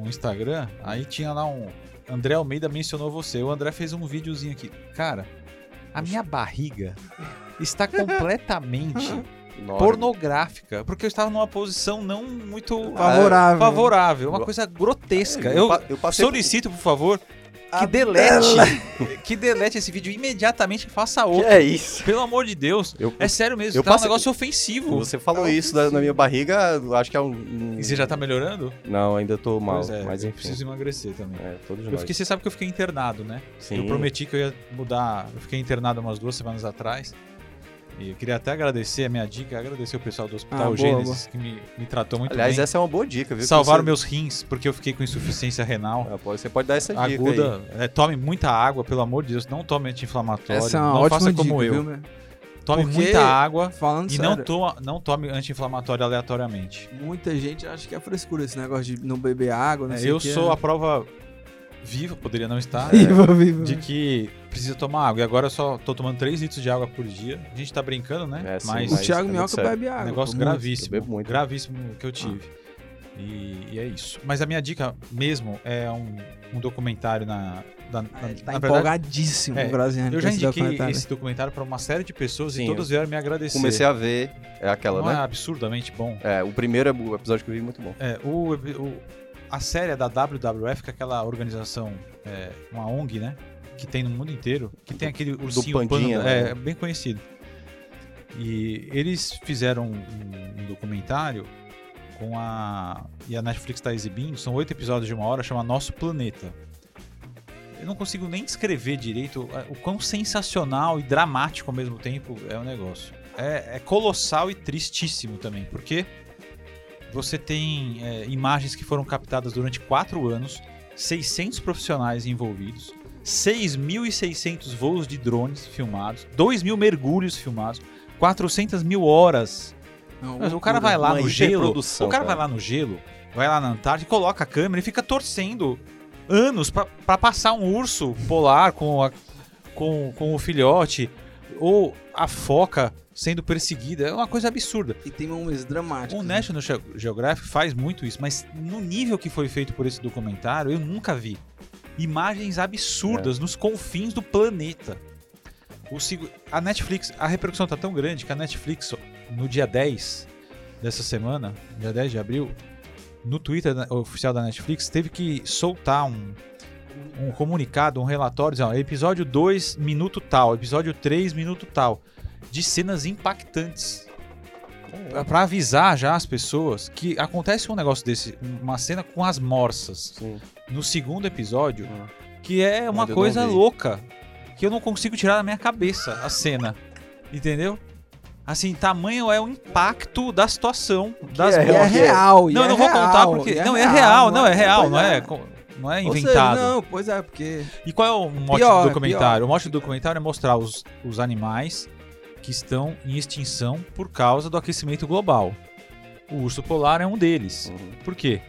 no Instagram, aí tinha lá um André Almeida mencionou você. O André fez um videozinho aqui. Cara, a minha barriga está completamente pornográfica, porque eu estava numa posição não muito Favorável. favorável, uma coisa grotesca. Eu pa- eu passei solicito, por favor, que delete, que delete esse vídeo imediatamente e faça Que outro. é isso? Pelo amor de Deus. Eu- É sério mesmo, eu tá um passei- negócio ofensivo. Você falou isso da- na minha barriga, eu acho que é um. um- E você já tá melhorando? Não, ainda tô mal. Pois é, mas eu enfim. preciso emagrecer também. É, todos Eu nós. fiquei, você sabe que eu fiquei internado, né? Sim. Eu prometi que eu ia mudar. Eu fiquei internado umas duas semanas atrás. E eu queria até agradecer a minha dica, agradecer o pessoal do Hospital Ah, boa, Gênesis, que me, me tratou muito Aliás, bem. essa é uma boa dica, viu? Salvaram você... meus rins, porque eu fiquei com insuficiência renal. Pode- Você pode dar essa dica Aguda. É, tome muita água, pelo amor de Deus. Não tome anti-inflamatório. Essa é uma não ótima faça como dica, eu. viu? Tome Porque- muita água Falando e sério, não, toma, não tome anti-inflamatório aleatoriamente. muita gente acha que é frescura esse negócio de não beber água, não É, sei eu que. sou é. a prova viva, poderia não estar. Viva, viva. de que precisa tomar água. E agora eu só tô tomando 3 litros de água por dia. A gente tá brincando, né? É, sim, mas O mas Thiago é muito Minhoca bebe é um água. negócio muito. gravíssimo. bebo muito. Gravíssimo que eu tive. E, e é isso. Mas a minha dica mesmo é um, um documentário na. da- Ah, ele tá na verdade, empolgadíssimo, é, o Graziani. eu já indiquei documentário. esse documentário para uma série de pessoas Sim, e todas vieram me agradecer. Comecei a ver, é aquela, Não é né? absurdamente bom. É, o primeiro é o episódio que eu vi muito bom. É, o, o- a série é da WWF, que é aquela organização, é, uma ONG, né? Que tem no mundo inteiro, que tem aquele ursinho Pandinha, panda, né? é, bem conhecido. E eles fizeram um, um documentário com a. E a Netflix está exibindo, são oito episódios de uma hora, chama Nosso Planeta. Eu não consigo nem descrever direito é, o quão sensacional e dramático ao mesmo tempo é o negócio. É, é colossal e tristíssimo também, porque você tem é, imagens que foram captadas durante quatro anos, 600 profissionais envolvidos, 6.600 voos de drones filmados, 2 mil mergulhos filmados, 400 mil horas. Não, Mas o cara vai lá no gelo, o cara vai lá no gelo, vai lá na Antártida, coloca a câmera e fica torcendo anos pra passar um urso polar com, a- com, com o filhote ou a foca sendo perseguida. É uma coisa absurda. E tem momentos dramáticos. O né? National Ge- Geographic faz muito isso, mas no nível que foi feito por esse documentário, eu nunca vi. Imagens absurdas nos confins do planeta. O a Netflix, a repercussão tá tão grande que a Netflix, no dia 10 dessa semana, dia 10 de abril, no Twitter da- oficial da Netflix, teve que soltar um, um comunicado, um relatório, dizendo, ó, episódio 2, minuto tal, episódio 3, minuto tal, de cenas impactantes. Pra- Pra avisar já as pessoas que acontece um negócio desse, uma cena com as morsas Sim. no segundo episódio, Hum. que é uma não coisa louca, que eu não consigo tirar da minha cabeça a cena. Entendeu? Assim, tamanho é o impacto da situação das é é real. Não, eu é não vou contar real, porque. e Não, é real, não é pois real, não é, co- não é Ou seja, inventado. não, pois é, porque. E qual é o mote Pior, do documentário? pior. O mote do documentário é mostrar os, os animais que estão em extinção por causa do aquecimento global. O urso polar é um deles. Uhum. Por quê?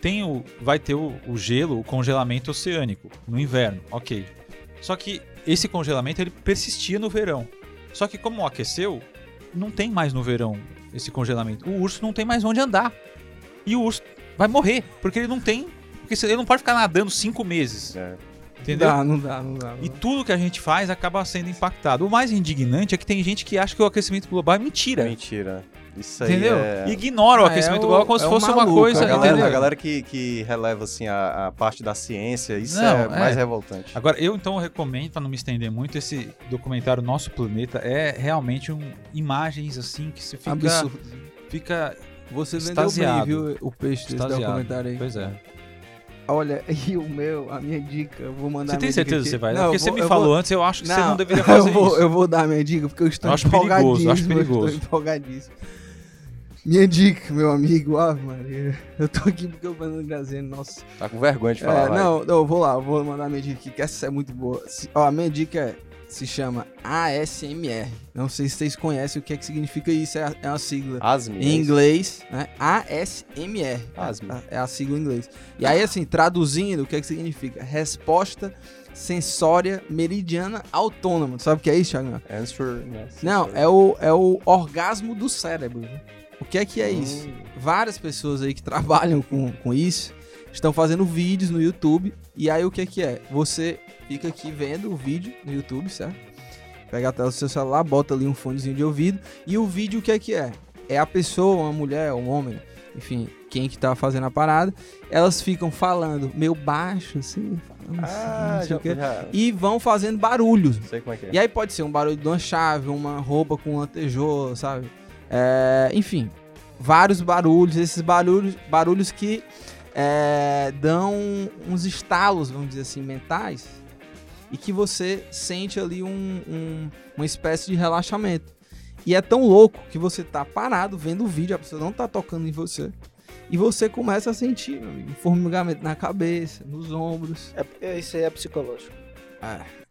Tem o, vai ter o, o gelo, o congelamento oceânico no inverno, ok. Só que esse congelamento ele persistia no verão. Só que como aqueceu, não tem mais no verão esse congelamento. O urso não tem mais onde andar. E o urso vai morrer, porque ele não tem. Porque ele não pode ficar nadando cinco meses. É. Entendeu? Não dá, não dá, não dá. não E dá. tudo que a gente faz acaba sendo impactado. O mais indignante é que tem gente que acha que o aquecimento global é mentira. Mentira. Isso aí Entendeu? é... Ignora o Ah, aquecimento é o- global como se é o fosse uma maluco, coisa. A galera, a galera que, que releva assim, a, a parte da ciência, isso Não, é, é. mais revoltante. Agora, eu então recomendo, para não me estender muito, esse documentário Nosso Planeta é realmente um, imagens assim que você fica. Absurdo. fica Você vendeu bem, viu, o peixe desse extasiado. documentário aí. Pois é. Olha, e o meu, a minha dica, eu vou mandar Você a tem minha certeza dica que você vai? Não, porque eu você vou- me eu falou vou- antes, eu acho que você não deveria fazer eu vou, isso. Eu vou dar a minha dica, porque eu estou Eu acho perigoso, eu acho empolgadíssimo. perigoso. estou empolgadíssimo. Minha dica, meu amigo, Ave Maria. Eu tô aqui porque o Fernando Graziano, nossa. Tá com vergonha de É, falar. vai. não, não, eu vou lá, eu vou mandar minha dica aqui, que essa é muito boa. Se- ó, a minha dica é- se chama ASMR. Não sei se vocês conhecem o que é que significa isso, é, a- é uma sigla. Asme. Em inglês, né? ASMR. Asme. É a sigla em inglês. E aí, assim, traduzindo, o que é que significa? Resposta sensória meridiana autônoma. Sabe o que é isso, Thiago? Answer. yes. Não, é o, é o orgasmo do cérebro. né? O que é que é Hum. isso? Várias pessoas aí que trabalham com, com isso estão fazendo vídeos no YouTube. E aí o que é que é? Você fica aqui vendo o vídeo no YouTube, certo? Pega a tela do seu celular, bota ali um fonezinho de ouvido. E o vídeo o que é que é? É a pessoa, uma mulher, um homem, enfim, quem que tá fazendo a parada. Elas ficam falando meio baixo, assim, falando assim, Ah, não sei já, já E vão fazendo barulhos. sei como é que é. E aí pode ser um barulho de uma chave, uma roupa com um lantejoula, sabe? É, enfim, vários barulhos, esses barulhos, barulhos que é, dão uns estalos, vamos dizer assim, mentais, e que você sente ali um- um- uma espécie de relaxamento. E é tão louco que você tá parado vendo o vídeo, a pessoa não tá tocando em você. E você começa a sentir, um formigamento na cabeça, nos ombros. É, isso aí é psicológico.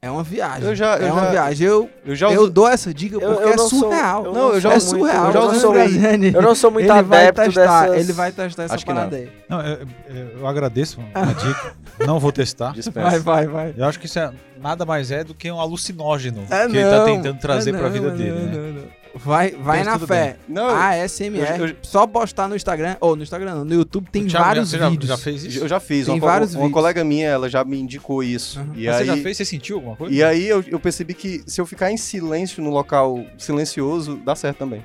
É uma viagem. Eu já- é eu uma já- viagem. Eu, Eu já eu uso- dou essa dica Eu- porque eu é não sou- surreal. eu Não, eu já é sou muito- surreal. eu já O sou- Graziani, Eu não sou muito ele vai adepto testar, dessas... Ele vai testar essa Acho que não. parada aí. Não, eu, eu- eu agradeço a dica. Não vou testar. Dispensa. Vai, vai, vai. Eu acho que isso é, nada mais é do que um alucinógeno É que ele tá não, tentando trazer é pra não, vida é dele, não, né? não, não. Vai, vai na fé. Não, ASMR. eu- eu- Só postar no Instagram. Ou no Instagram não, no YouTube tem Thiago, vários você já- vídeos. Já, fez isso? eu já fiz. Tem uma, vários uma vídeos. colega minha, ela já me indicou isso. Uhum. E Mas aí, Você já fez? Você sentiu alguma coisa? E aí eu, eu percebi que se eu ficar em silêncio no local silencioso, dá certo também.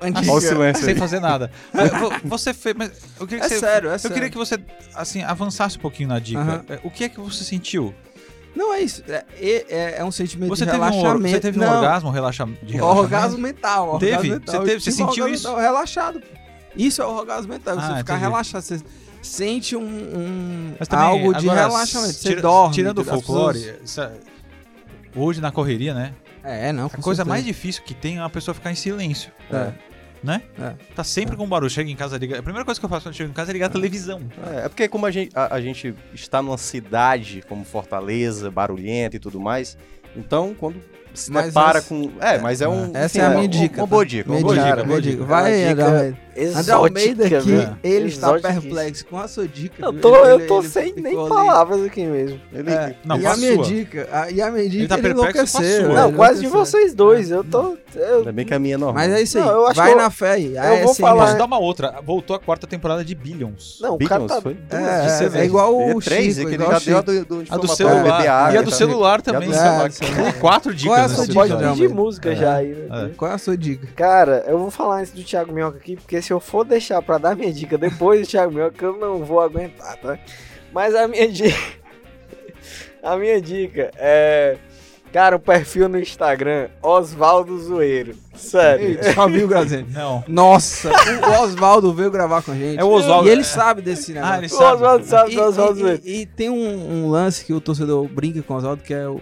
Antiga. Olha o silêncio Sem aí. fazer nada. Você fez. Mas eu queria que É você. sério, é eu sério. queria que você, assim, avançasse um pouquinho na dica. É, O que é que você sentiu? Não é isso. É, é, é um sentimento Você de teve, um, relaxamento. você teve um Não, orgasmo relaxa, de relaxamento? Orgasmo mental. orgasmo Teve? mental. Você teve? Você um sentiu orgasmo isso? mental relaxado. Isso é o orgasmo mental. Ah, você ficar entendi. relaxado. Você sente um, um- Mas também, algo de agora, relaxamento. Você tira- dorme. Tirando o folclore, pessoas- hoje na correria, né? É, não. A coisa certeza. mais difícil que tem é uma pessoa ficar em silêncio. É. Né? É. Tá sempre com barulho. Chega em casa, liga. A primeira coisa que eu faço quando chego em casa é ligar a televisão. É, é porque como a gente, a, a gente está numa cidade como Fortaleza, barulhenta e tudo mais, então quando se Mas depara essa- com... É, mas é um... Essa enfim, é a uma- minha dica. Uma tá? boa dica, uma boa dica, minha boa dica. Vai, Uma André dica Almeida. André Exótica, Almeida aqui, velho. ele está perplexo com a sua dica. Eu tô, Ele- eu tô ele sem ficou nem ali. palavras aqui mesmo. Ele, É. Não, e a minha sua. dica, a, e a minha dica, Ele tá ele enlouqueceu. sua. ele Não, quase de vocês dois. Eu tô. Eu, Ainda bem que a minha é normal. Mas é isso aí, Não, eu acho vai que eu- na fé aí. eu vou ASMR. falar- Posso dar uma outra? Voltou a quarta temporada de Billions. não, o cara Billions, tá. foi? duas É, é, é igual Ele o é três, Chico, é que ele igual já o deu a do, celular. e a do celular também. É. Tem quatro dicas Qual é a sua dica, pode pedir música É. já aí, né? É. Qual é a sua dica? Cara, eu vou falar antes do Thiago Minhoca aqui, porque se eu for deixar pra dar minha dica depois do Thiago Minhoca, eu não vou aguentar, tá? Mas a minha dica. A minha dica é. Cara, o perfil no Instagram, Osvaldo Zoeiro. Sério. Ei, Só viu, Grazinha? Não. Nossa, o Oswaldo veio gravar com a gente. É o Oswaldo. E ele sabe desse negócio. Ah, ele O sabe. Oswaldo sabe E, do Oswaldo Zoeiro. e- e tem um, um lance que o torcedor brinca com o Oswaldo, que é o.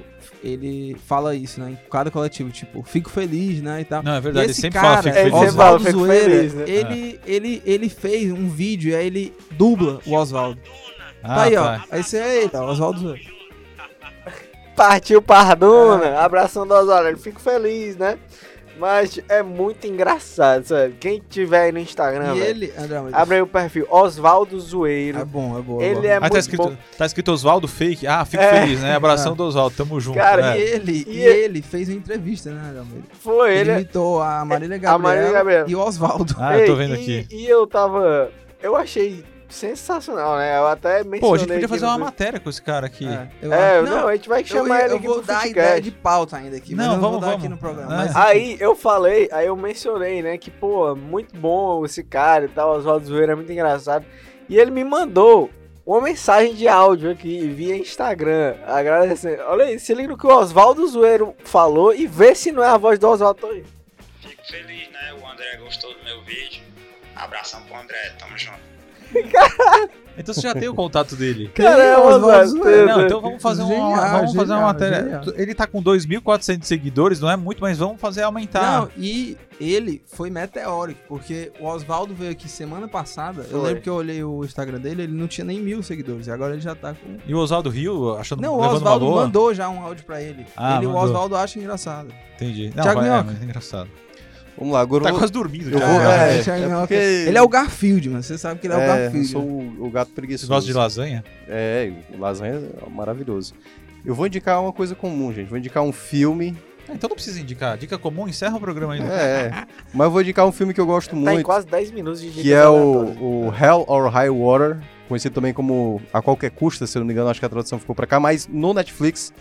Ele fala isso, né? Em cada coletivo, tipo, fico feliz, né? E tal. Não, é E verdade. Ele esse sempre cara, fala fico é, feliz. fala, Oswaldo fico Zoeira, feliz, né? ele, ele, ele fez um vídeo e aí ele dubla o Oswaldo. Ah, tá aí, tá. ó. Aí você é ele, ó, Oswaldo Zoeira. Partiu Parduna, abração do Oswaldo. Eu fico feliz, né? Mas é muito engraçado, sabe? Quem tiver aí no Instagram, e velho, ele. André, Almeida, abre aí o perfil Osvaldo Zoeiro. É bom, é bom. é Ele bom. é Aí muito tá escrito, bom. tá escrito Oswaldo Fake. Ah, fico É. feliz, né? Abração do Oswaldo, tamo junto. Cara, né? E ele, E e ele- ele fez uma entrevista, né, André? Foi Ele, ele. imitou a Marília a Marília Gabriela, Gabriela. e o Oswaldo. Ah, eu tô vendo e- aqui. E eu tava. Eu achei sensacional, né? Eu até mencionei. Pô, a gente podia fazer uma matéria com esse cara aqui. É, eu É, acho- não, a gente vai eu, chamar ia- ele eu aqui vou pro dar podcast. ideia de pauta ainda aqui, mas Não, eu não vamos, vou dar vamos. aqui no programa. É. Mas, Aí eu falei, aí eu mencionei, né, que, pô, muito bom esse cara e tal, Oswaldo Zoeira é muito engraçado. E ele me mandou uma mensagem de áudio aqui via Instagram, agradecendo. Olha aí, se liga no que o Oswaldo Zoeiro falou e vê se não é a voz do Oswaldo aí. Fico feliz, né? O André gostou do meu vídeo. Abração pro André, tamo junto. Então você já tem o contato dele. Cara, é o Oswaldo Oswaldo Zoeiro? Zoeiro. Não, então vamos fazer uma, Genial, vamos fazer uma genial, matéria. genial. Ele tá com 2.400 seguidores, não é muito, mas vamos fazer aumentar. Não, e ele foi meteórico, porque o Oswaldo veio aqui semana passada. Eu Foi. lembro que eu olhei o Instagram dele, ele não tinha nem mil seguidores. E agora ele já tá com. E o Oswaldo Rio, achando Não, o uma Oswaldo mandou já um áudio pra ele. Ah, ele o. Oswaldo acha engraçado. Entendi. Não, Thiago vai, é, é engraçado. Vamos lá, agora Tá eu vou- quase dormindo, eu Thiago. vou- é, Thiago é Minhoca. porque- Ele é o Garfield, mano. Você sabe que ele é, o É, eu Garfield. sou o, o gato Você preguiçoso. gosta de lasanha? É, o lasanha é maravilhoso. Eu vou indicar uma coisa comum, gente. Vou indicar um filme. Ah, então não precisa indicar. Dica comum, encerra o programa aí. É, é. mas eu vou indicar um filme que eu gosto Tá em muito, quase 10 minutos de que é o, o Hell or High Water, conhecido também como A Qualquer Custa, se eu não me engano, acho que a tradução ficou pra cá, mas no Netflix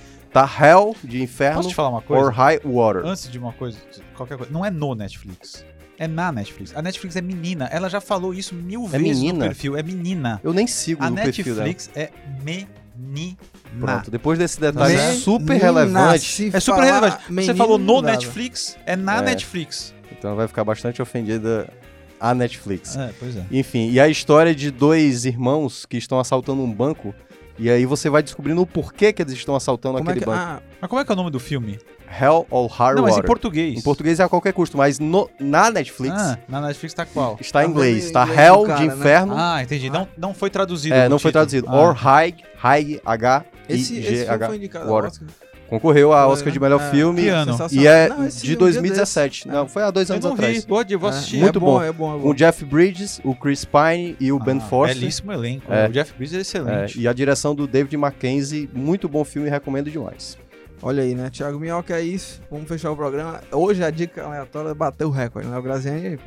tá Hell, de Inferno, Posso te falar uma coisa? or High Water. Antes de uma coisa, qualquer coisa. Não é no Netflix. É na Netflix. A Netflix é menina. Ela já falou isso mil É vezes menina? no perfil. É menina. Eu nem sigo A no perfil dela. Netflix é menina. Pronto, depois desse detalhe é super relevante, É super relevante. Você falou no. Netflix, é na É. Netflix. então vai ficar bastante ofendida a Netflix. É, pois é. Enfim, e a história de dois irmãos que estão assaltando um banco, e aí você vai descobrindo o porquê que eles estão assaltando Como é aquele que... banco. Ah, Mas como é que é o nome do filme? Hell or High não, mas em português. Em português é a qualquer custo, mas no- na Netflix Ah, na Netflix tá qual? está em Tá inglês. em inglês Hell cara, de né? inferno. Ah, entendi. Não, não foi traduzido. é, não foi título. traduzido. Ah. Or High, High, H, esse, I, esse G, filme H. foi indicado. Oscar. Concorreu a Oscar né? de melhor É. filme. Que ano? Sensacional. E é Não, de um dia 2017. desse. Não, foi há dois Eu anos não atrás. vi. Pode, eu vou É, assistir. Muito é bom. É bom, é bom. Com o Jeff Bridges, o Chris Pine e o Ben Ah, Foster. Belíssimo elenco. É. O Jeff Bridges é É, excelente. e a direção do David Mackenzie, muito bom filme, recomendo demais. Olha aí, né? Thiago Minhoca é isso. Vamos fechar o programa. Hoje a dica aleatória bateu o recorde, né? O Graziani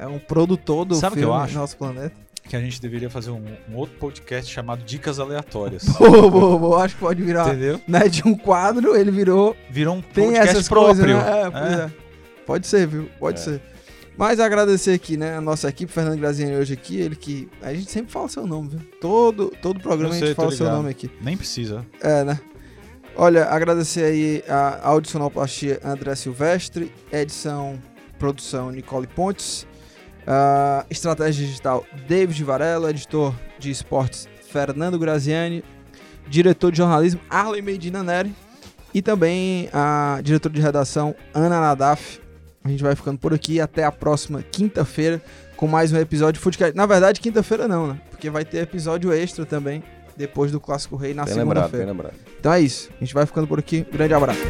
é um produtor do Sabe o que filme eu acho? Nosso Planeta. Que a gente deveria fazer um, um outro podcast chamado Dicas Aleatórias. Boa, boa, boa. Acho que pode virar. Entendeu? Né, de um quadro, ele virou. Virou um Tem podcast essas próprio. coisas, né? É, pois É. é. Pode ser, viu? Pode É. ser. Mas agradecer aqui, né, a nossa equipe, Fernando Graziani hoje aqui, ele que. A gente sempre fala seu nome, viu? Todo, todo programa Eu a sei, gente fala seu nome aqui. Nem precisa. É, né? Olha, agradecer aí a audicionoplastia André Silvestre, edição, produção Nicole Pontes, a estratégia digital David Varela, editor de esportes Fernando Graziani, diretor de jornalismo Arlen Medina Neri e também a diretora de redação Ana Nadaf. A gente vai ficando por aqui até a próxima quinta-feira com mais um episódio de Footcast. Na verdade, quinta-feira não, né? Porque vai ter episódio extra também depois do Clássico Rei na segunda-feira. Então é isso. A gente vai ficando por aqui. Grande abraço.